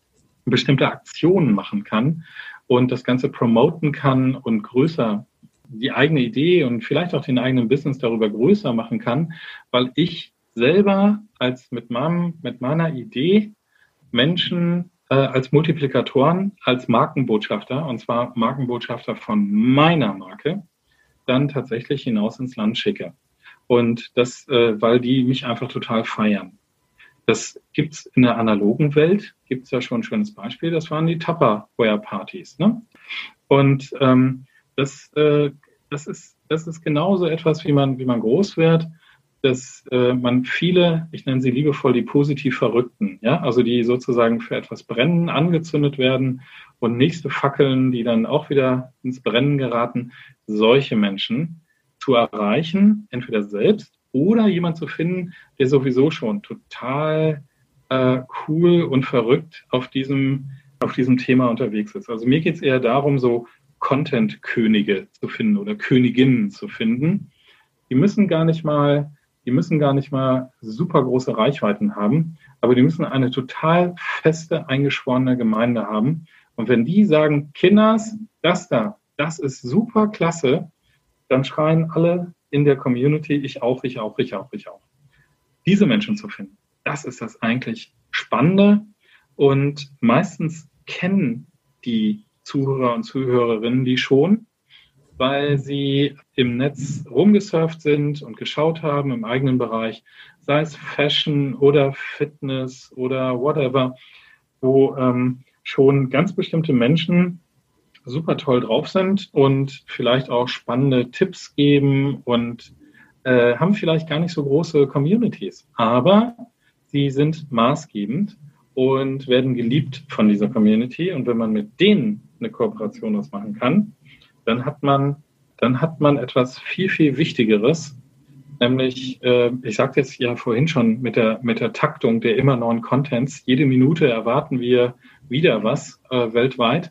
bestimmte Aktionen machen kann und das Ganze promoten kann und größer die eigene Idee und vielleicht auch den eigenen Business darüber größer machen kann, weil ich selber als mit meinem, mit meiner Idee Menschen äh, als Multiplikatoren, als Markenbotschafter, und zwar Markenbotschafter von meiner Marke, dann tatsächlich hinaus ins Land schicke. Und das, äh, weil die mich einfach total feiern. Das gibt es in der analogen Welt, gibt es ja schon ein schönes Beispiel, das waren die Tupperware-Partys. Ne? Und ähm, das, äh, das, ist, das ist genauso etwas, wie man, wie man groß wird, dass äh, man viele, ich nenne sie liebevoll die positiv Verrückten, ja, also die sozusagen für etwas brennen, angezündet werden und nächste Fackeln, die dann auch wieder ins Brennen geraten, solche Menschen zu erreichen, entweder selbst oder jemand zu finden, der sowieso schon total äh, cool und verrückt auf diesem, auf diesem Thema unterwegs ist. Also mir geht es eher darum, so Content-Könige zu finden oder Königinnen zu finden. Die müssen gar nicht mal, die müssen gar nicht mal super große Reichweiten haben, aber die müssen eine total feste, eingeschworene Gemeinde haben. Und wenn die sagen, Kinders, das da, das ist super klasse, dann schreien alle in der Community, ich auch, ich auch, ich auch, ich auch. Diese Menschen zu finden, das ist das eigentlich Spannende. Und meistens kennen die Zuhörer und Zuhörerinnen die schon, weil sie im Netz rumgesurft sind und geschaut haben im eigenen Bereich, sei es Fashion oder Fitness oder whatever, wo ähm, schon ganz bestimmte Menschen super toll drauf sind und vielleicht auch spannende Tipps geben und äh, haben vielleicht gar nicht so große Communities, aber sie sind maßgebend und werden geliebt von dieser Community. Und wenn man mit denen eine Kooperation ausmachen kann, dann hat man, dann hat man etwas viel, viel Wichtigeres, nämlich, äh, ich sagte jetzt ja vorhin schon mit der, mit der Taktung der immer neuen Contents. Jede Minute erwarten wir wieder was äh, weltweit.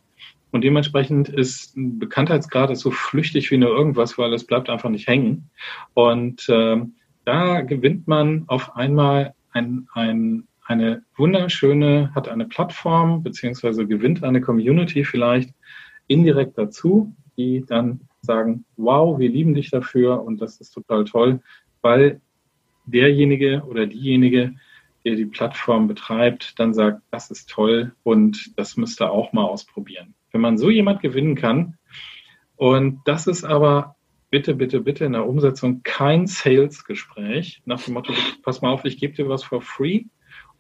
Und dementsprechend ist ein Bekanntheitsgrad ist so flüchtig wie nur irgendwas, weil es bleibt einfach nicht hängen. Und äh, da gewinnt man auf einmal ein, ein, eine wunderschöne, hat eine Plattform beziehungsweise gewinnt eine Community vielleicht indirekt dazu, die dann sagen, wow, wir lieben dich dafür und das ist total toll, weil derjenige oder diejenige, der die Plattform betreibt, dann sagt, das ist toll und das müsst ihr auch mal ausprobieren. Wenn man so jemand gewinnen kann, und das ist aber bitte, bitte, bitte in der Umsetzung kein Sales-Gespräch nach dem Motto, pass mal auf, ich gebe dir was for free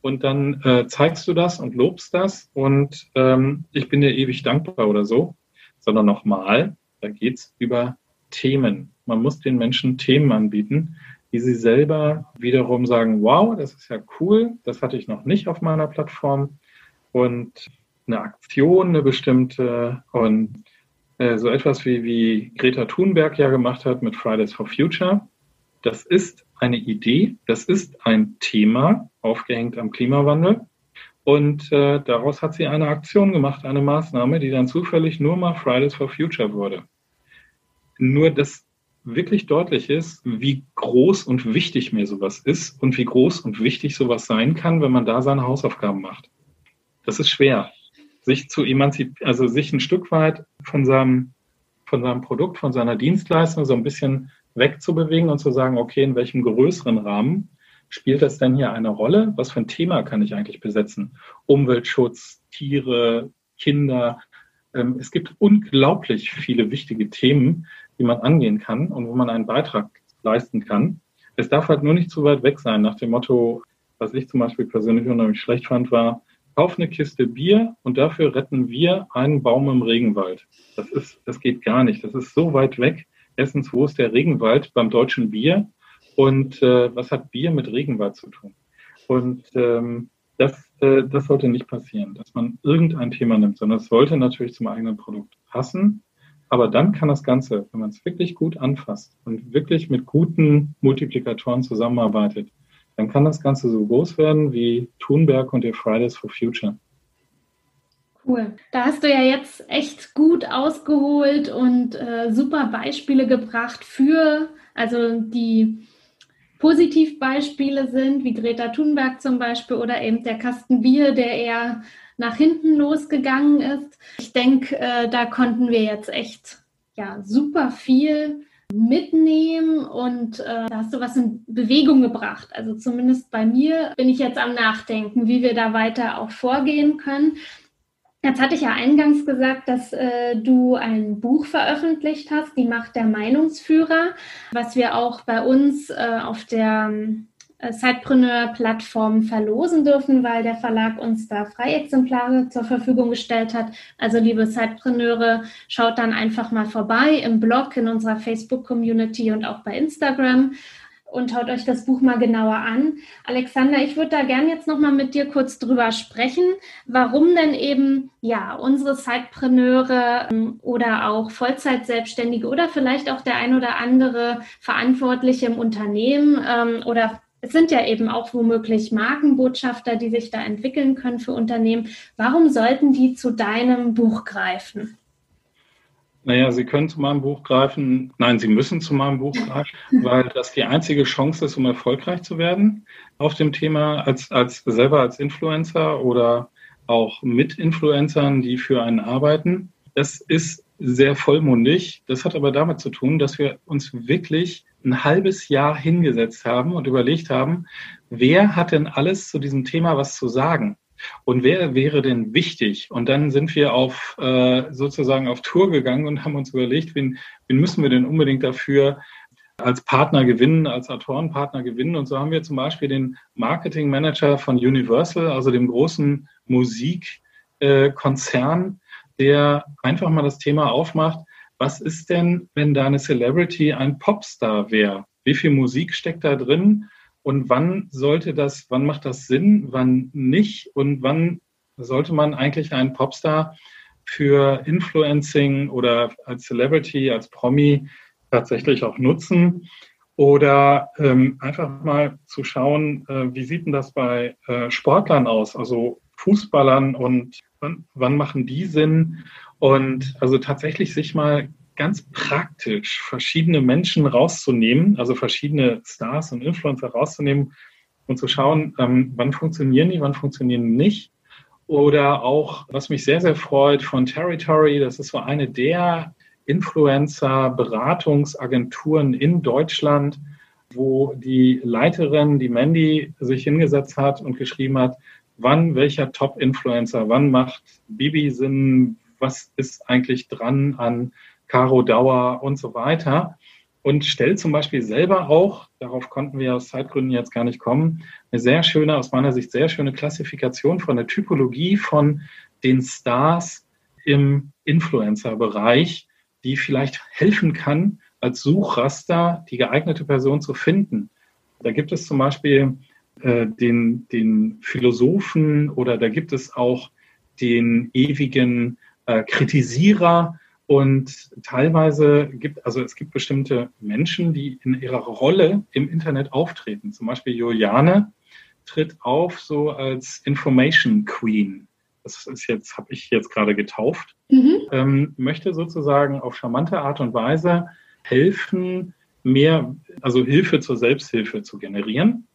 und dann äh, zeigst du das und lobst das und ähm, ich bin dir ewig dankbar oder so, sondern nochmal, da geht's über Themen. Man muss den Menschen Themen anbieten, die sie selber wiederum sagen, wow, das ist ja cool, das hatte ich noch nicht auf meiner Plattform und eine Aktion, eine bestimmte und äh, so etwas wie, wie Greta Thunberg ja gemacht hat mit Fridays for Future. Das ist eine Idee, das ist ein Thema, aufgehängt am Klimawandel. Und äh, daraus hat sie eine Aktion gemacht, eine Maßnahme, die dann zufällig nur mal Fridays for Future wurde. Nur das wirklich deutlich ist, wie groß und wichtig mir sowas ist und wie groß und wichtig sowas sein kann, wenn man da seine Hausaufgaben macht. Das ist schwer, sich zu emanzipieren, also sich ein Stück weit von seinem, von seinem Produkt, von seiner Dienstleistung so ein bisschen wegzubewegen und zu sagen, okay, in welchem größeren Rahmen spielt das denn hier eine Rolle? Was für ein Thema kann ich eigentlich besetzen? Umweltschutz, Tiere, Kinder. Ähm, es gibt unglaublich viele wichtige Themen, die man angehen kann und wo man einen Beitrag leisten kann. Es darf halt nur nicht zu weit weg sein, nach dem Motto, was ich zum Beispiel persönlich unheimlich schlecht fand, war, kauf eine Kiste Bier und dafür retten wir einen Baum im Regenwald. Das ist, das geht gar nicht. Das ist so weit weg. Erstens, wo ist der Regenwald beim deutschen Bier? Und äh, was hat Bier mit Regenwald zu tun? Und ähm, das, äh, das sollte nicht passieren, dass man irgendein Thema nimmt, sondern es sollte natürlich zum eigenen Produkt passen. Aber dann kann das Ganze, wenn man es wirklich gut anfasst und wirklich mit guten Multiplikatoren zusammenarbeitet, dann kann das Ganze so groß werden wie Thunberg und die Fridays for Future. Cool. Da hast du ja jetzt echt gut ausgeholt und äh, super Beispiele gebracht für, also die Positivbeispiele sind, wie Greta Thunberg zum Beispiel oder eben der Kasten Bier, der eher nach hinten losgegangen ist. Ich denke, äh, da konnten wir jetzt echt ja super viel mitnehmen und äh, da hast du was in Bewegung gebracht. Also zumindest bei mir bin ich jetzt am Nachdenken, wie wir da weiter auch vorgehen können. Jetzt hatte ich ja eingangs gesagt, dass äh, du ein Buch veröffentlicht hast, Die Macht der Meinungsführer, was wir auch bei uns äh, auf der äh, Sidepreneur-Plattform verlosen dürfen, weil der Verlag uns da Freiexemplare zur Verfügung gestellt hat. Also liebe Sidepreneure, schaut dann einfach mal vorbei im Blog, in unserer Facebook-Community und auch bei Instagram und schaut euch das Buch mal genauer an. Alexander, ich würde da gerne jetzt noch mal mit dir kurz drüber sprechen, warum denn eben ja unsere Zeitpreneure ähm, oder auch Vollzeitselbstständige oder vielleicht auch der ein oder andere Verantwortliche im Unternehmen ähm, oder es sind ja eben auch womöglich Markenbotschafter, die sich da entwickeln können für Unternehmen. Warum sollten die zu deinem Buch greifen? Naja, Sie können zu meinem Buch greifen. Nein, Sie müssen zu meinem Buch greifen, weil das die einzige Chance ist, um erfolgreich zu werden auf dem Thema als, als selber als Influencer oder auch mit Influencern, die für einen arbeiten. Das ist sehr vollmundig. Das hat aber damit zu tun, dass wir uns wirklich ein halbes Jahr hingesetzt haben und überlegt haben, wer hat denn alles zu diesem Thema was zu sagen? Und wer wäre denn wichtig? Und dann sind wir auf äh, sozusagen auf Tour gegangen und haben uns überlegt, wen, wen müssen wir denn unbedingt dafür als Partner gewinnen, als Autorenpartner gewinnen. Und so haben wir zum Beispiel den Marketing Manager von Universal, also dem großen Musikkonzern, äh, der einfach mal das Thema aufmacht. Was ist denn, wenn deine Celebrity ein Popstar wäre? Wie viel Musik steckt da drin? Und wann sollte das, wann macht das Sinn, wann nicht? Und wann sollte man eigentlich einen Popstar für Influencing oder als Celebrity, als Promi tatsächlich auch nutzen? Oder ähm, einfach mal zu schauen, äh, wie sieht denn das bei äh, Sportlern aus, also Fußballern und wann, wann machen die Sinn? Und also tatsächlich sich mal ganz praktisch verschiedene Menschen rauszunehmen, also verschiedene Stars und Influencer rauszunehmen und zu schauen, ähm, wann funktionieren die, wann funktionieren die nicht. Oder auch, was mich sehr, sehr freut, von Territory, das ist so eine der Influencer-Beratungsagenturen in Deutschland, wo die Leiterin, die Mandy, sich hingesetzt hat und geschrieben hat, wann welcher Top-Influencer, wann macht Bibi Sinn, was ist eigentlich dran an Caro Dauer und so weiter. Und stellt zum Beispiel selber auch, darauf konnten wir aus Zeitgründen jetzt gar nicht kommen, eine sehr schöne, aus meiner Sicht sehr schöne Klassifikation von der Typologie von den Stars im Influencer-Bereich, die vielleicht helfen kann, als Suchraster die geeignete Person zu finden. Da gibt es zum Beispiel äh, den, den Philosophen oder da gibt es auch den ewigen äh, Kritisierer Und teilweise gibt, also es gibt bestimmte Menschen, die in ihrer Rolle im Internet auftreten. Zum Beispiel Juliane tritt auf so als Information Queen. Das ist jetzt, habe ich jetzt gerade getauft. Mhm. Ähm, möchte sozusagen auf charmante Art und Weise helfen, mehr, also Hilfe zur Selbsthilfe zu generieren.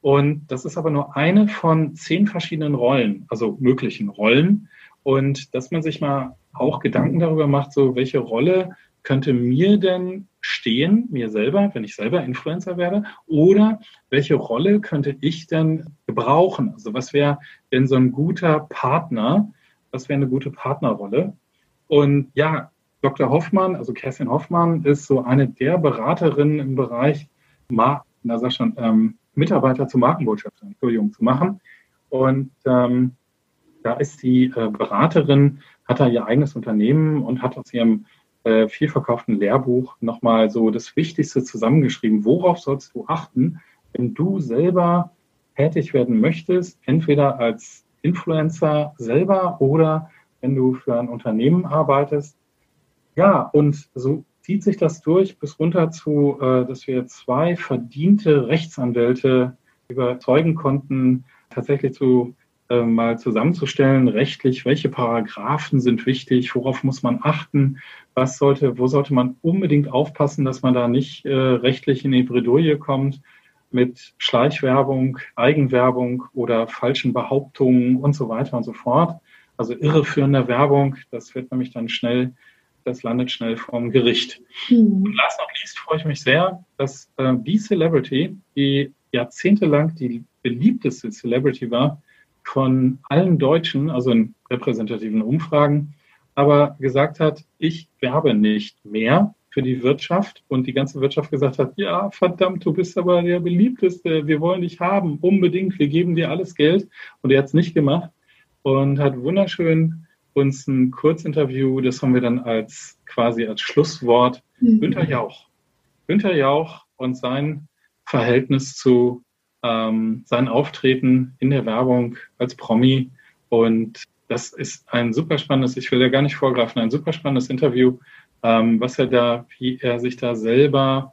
Und das ist aber nur eine von zehn verschiedenen Rollen, also möglichen Rollen. Und dass man sich mal auch Gedanken darüber macht, so welche Rolle könnte mir denn stehen, mir selber, wenn ich selber Influencer werde, oder welche Rolle könnte ich denn gebrauchen? Also was wäre denn so ein guter Partner? Was wäre eine gute Partnerrolle? Und ja, Dr. Hoffmann, also Kerstin Hoffmann, ist so eine der Beraterinnen im Bereich Mar na, sag schon, ähm, Mitarbeiter zu Markenbotschaftern, Entschuldigung, zu machen. Und ähm, da ist die äh, Beraterin, hat da ihr eigenes Unternehmen und hat aus ihrem äh, vielverkauften Lehrbuch nochmal so das Wichtigste zusammengeschrieben. Worauf sollst du achten, wenn du selber tätig werden möchtest, entweder als Influencer selber oder wenn du für ein Unternehmen arbeitest. Ja, und so zieht sich das durch bis runter zu, äh, dass wir zwei verdiente Rechtsanwälte überzeugen konnten, tatsächlich zu äh, mal zusammenzustellen, rechtlich, welche Paragraphen sind wichtig, worauf muss man achten, was sollte, wo sollte man unbedingt aufpassen, dass man da nicht äh, rechtlich in die Bredouille kommt mit Schleichwerbung, Eigenwerbung oder falschen Behauptungen und so weiter und so fort. Also irreführende Werbung, das wird nämlich dann schnell, das landet schnell vorm Gericht. Mhm. Und last not least freue ich mich sehr, dass äh, die Celebrity, die jahrzehntelang die beliebteste Celebrity war, von allen Deutschen, also in repräsentativen Umfragen, aber gesagt hat, ich werbe nicht mehr für die Wirtschaft und die ganze Wirtschaft gesagt hat, ja, verdammt, du bist aber der beliebteste, wir wollen dich haben, unbedingt, wir geben dir alles Geld. Und er hat es nicht gemacht und hat wunderschön uns ein Kurzinterview, das haben wir dann als quasi als Schlusswort, mhm. Günter Jauch. Günter Jauch und sein Verhältnis zu ähm, sein Auftreten in der Werbung als Promi. Und das ist ein super spannendes, ich will ja gar nicht vorgreifen, ein super spannendes Interview, ähm, was er da, wie er sich da selber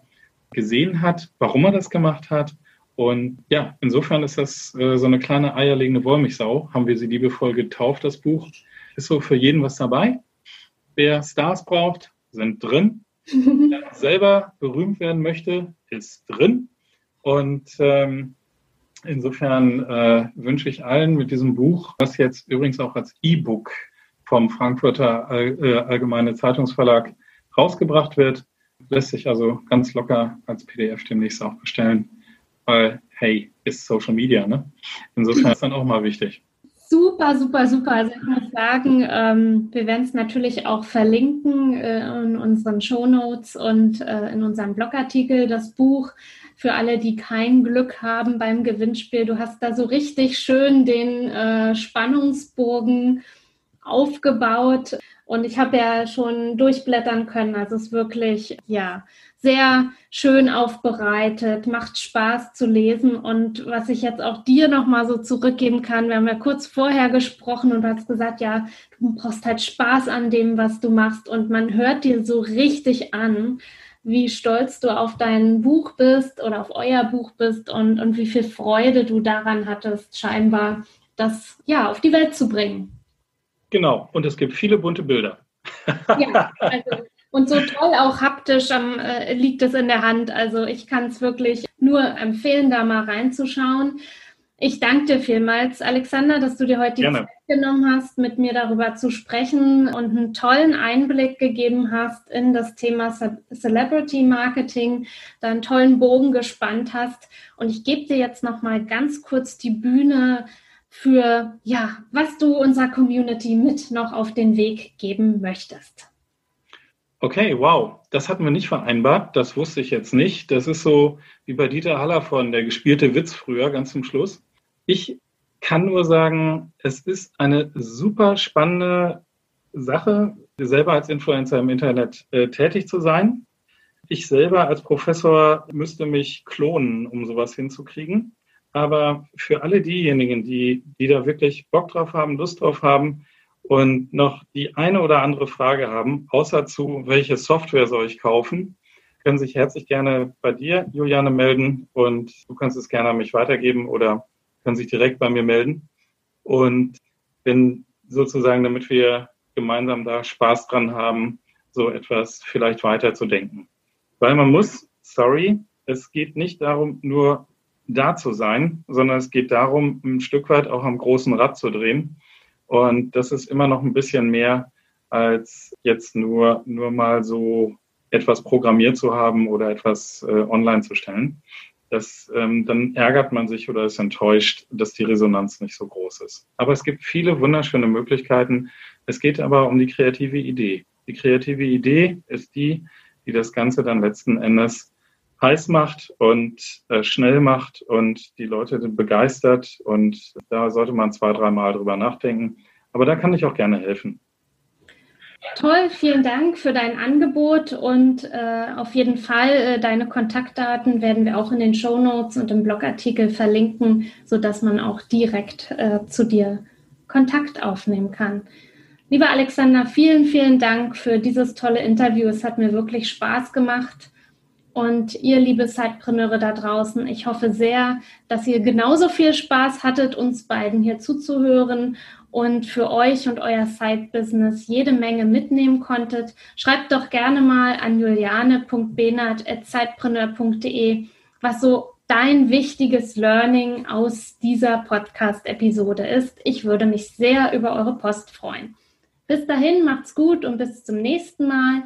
gesehen hat, warum er das gemacht hat. Und ja, insofern ist das äh, so eine kleine eierlegende Wollmilchsau, haben wir sie liebevoll getauft, das Buch. Ist so für jeden was dabei. Wer Stars braucht, sind drin. Wer selber berühmt werden möchte, ist drin. Und ähm, insofern äh, wünsche ich allen mit diesem Buch, was jetzt übrigens auch als E-Book vom Frankfurter äh, Allgemeine Zeitungsverlag rausgebracht wird, lässt sich also ganz locker als PDF demnächst auch bestellen, weil hey, ist Social Media, ne? Insofern ist dann auch mal wichtig. Super, super, super. Also ich muss sagen, ähm, wir werden es natürlich auch verlinken äh, in unseren Show Notes und äh, in unserem Blogartikel, das Buch für alle, die kein Glück haben beim Gewinnspiel. Du hast da so richtig schön den äh, Spannungsbogen aufgebaut. Und ich habe ja schon durchblättern können. Also es ist wirklich, ja, sehr schön aufbereitet, macht Spaß zu lesen. Und was ich jetzt auch dir nochmal so zurückgeben kann, wir haben ja kurz vorher gesprochen und du hast gesagt, ja, du brauchst halt Spaß an dem, was du machst. Und man hört dir so richtig an, wie stolz du auf dein Buch bist oder auf euer Buch bist und, und wie viel Freude du daran hattest, scheinbar das ja auf die Welt zu bringen. Genau, und es gibt viele bunte Bilder. ja, also, und so toll auch haptisch ähm, äh, liegt es in der Hand. Also ich kann es wirklich nur empfehlen, da mal reinzuschauen. Ich danke dir vielmals, Alexander, dass du dir heute die Gerne. Zeit genommen hast, mit mir darüber zu sprechen und einen tollen Einblick gegeben hast in das Thema Celebrity Marketing, da einen tollen Bogen gespannt hast. Und ich gebe dir jetzt noch mal ganz kurz die Bühne für ja, was du unserer Community mit noch auf den Weg geben möchtest. Okay, wow, das hatten wir nicht vereinbart, das wusste ich jetzt nicht. Das ist so wie bei Dieter Haller von der gespielte Witz früher, ganz zum Schluss. Ich kann nur sagen, es ist eine super spannende Sache, selber als Influencer im Internet äh, tätig zu sein. Ich selber als Professor müsste mich klonen, um sowas hinzukriegen. Aber für alle diejenigen, die, die da wirklich Bock drauf haben, Lust drauf haben und noch die eine oder andere Frage haben, außer zu, welche Software soll ich kaufen, können sich herzlich gerne bei dir, Juliane, melden und du kannst es gerne an mich weitergeben oder können sich direkt bei mir melden. Und wenn sozusagen, damit wir gemeinsam da Spaß dran haben, so etwas vielleicht weiterzudenken. Weil man muss, sorry, es geht nicht darum, nur da zu sein, sondern es geht darum, ein Stück weit auch am großen Rad zu drehen. Und das ist immer noch ein bisschen mehr als jetzt nur, nur mal so etwas programmiert zu haben oder etwas äh, online zu stellen. Das, ähm, dann ärgert man sich oder ist enttäuscht, dass die Resonanz nicht so groß ist. Aber es gibt viele wunderschöne Möglichkeiten. Es geht aber um die kreative Idee. Die kreative Idee ist die, die das Ganze dann letzten Endes heiß macht und äh, schnell macht und die Leute begeistert. Und da sollte man zwei, dreimal drüber nachdenken. Aber da kann ich auch gerne helfen. Toll, vielen Dank für dein Angebot und äh, auf jeden Fall äh, deine Kontaktdaten werden wir auch in den Show Notes und im Blogartikel verlinken, sodass man auch direkt äh, zu dir Kontakt aufnehmen kann. Lieber Alexander, vielen, vielen Dank für dieses tolle Interview. Es hat mir wirklich Spaß gemacht. Und ihr, liebe Zeitpreneure da draußen, ich hoffe sehr, dass ihr genauso viel Spaß hattet, uns beiden hier zuzuhören und für euch und euer Side-Business jede Menge mitnehmen konntet. Schreibt doch gerne mal an juliane.benert.zeitpreneur.de, was so dein wichtiges Learning aus dieser Podcast-Episode ist. Ich würde mich sehr über eure Post freuen. Bis dahin, macht's gut und bis zum nächsten Mal.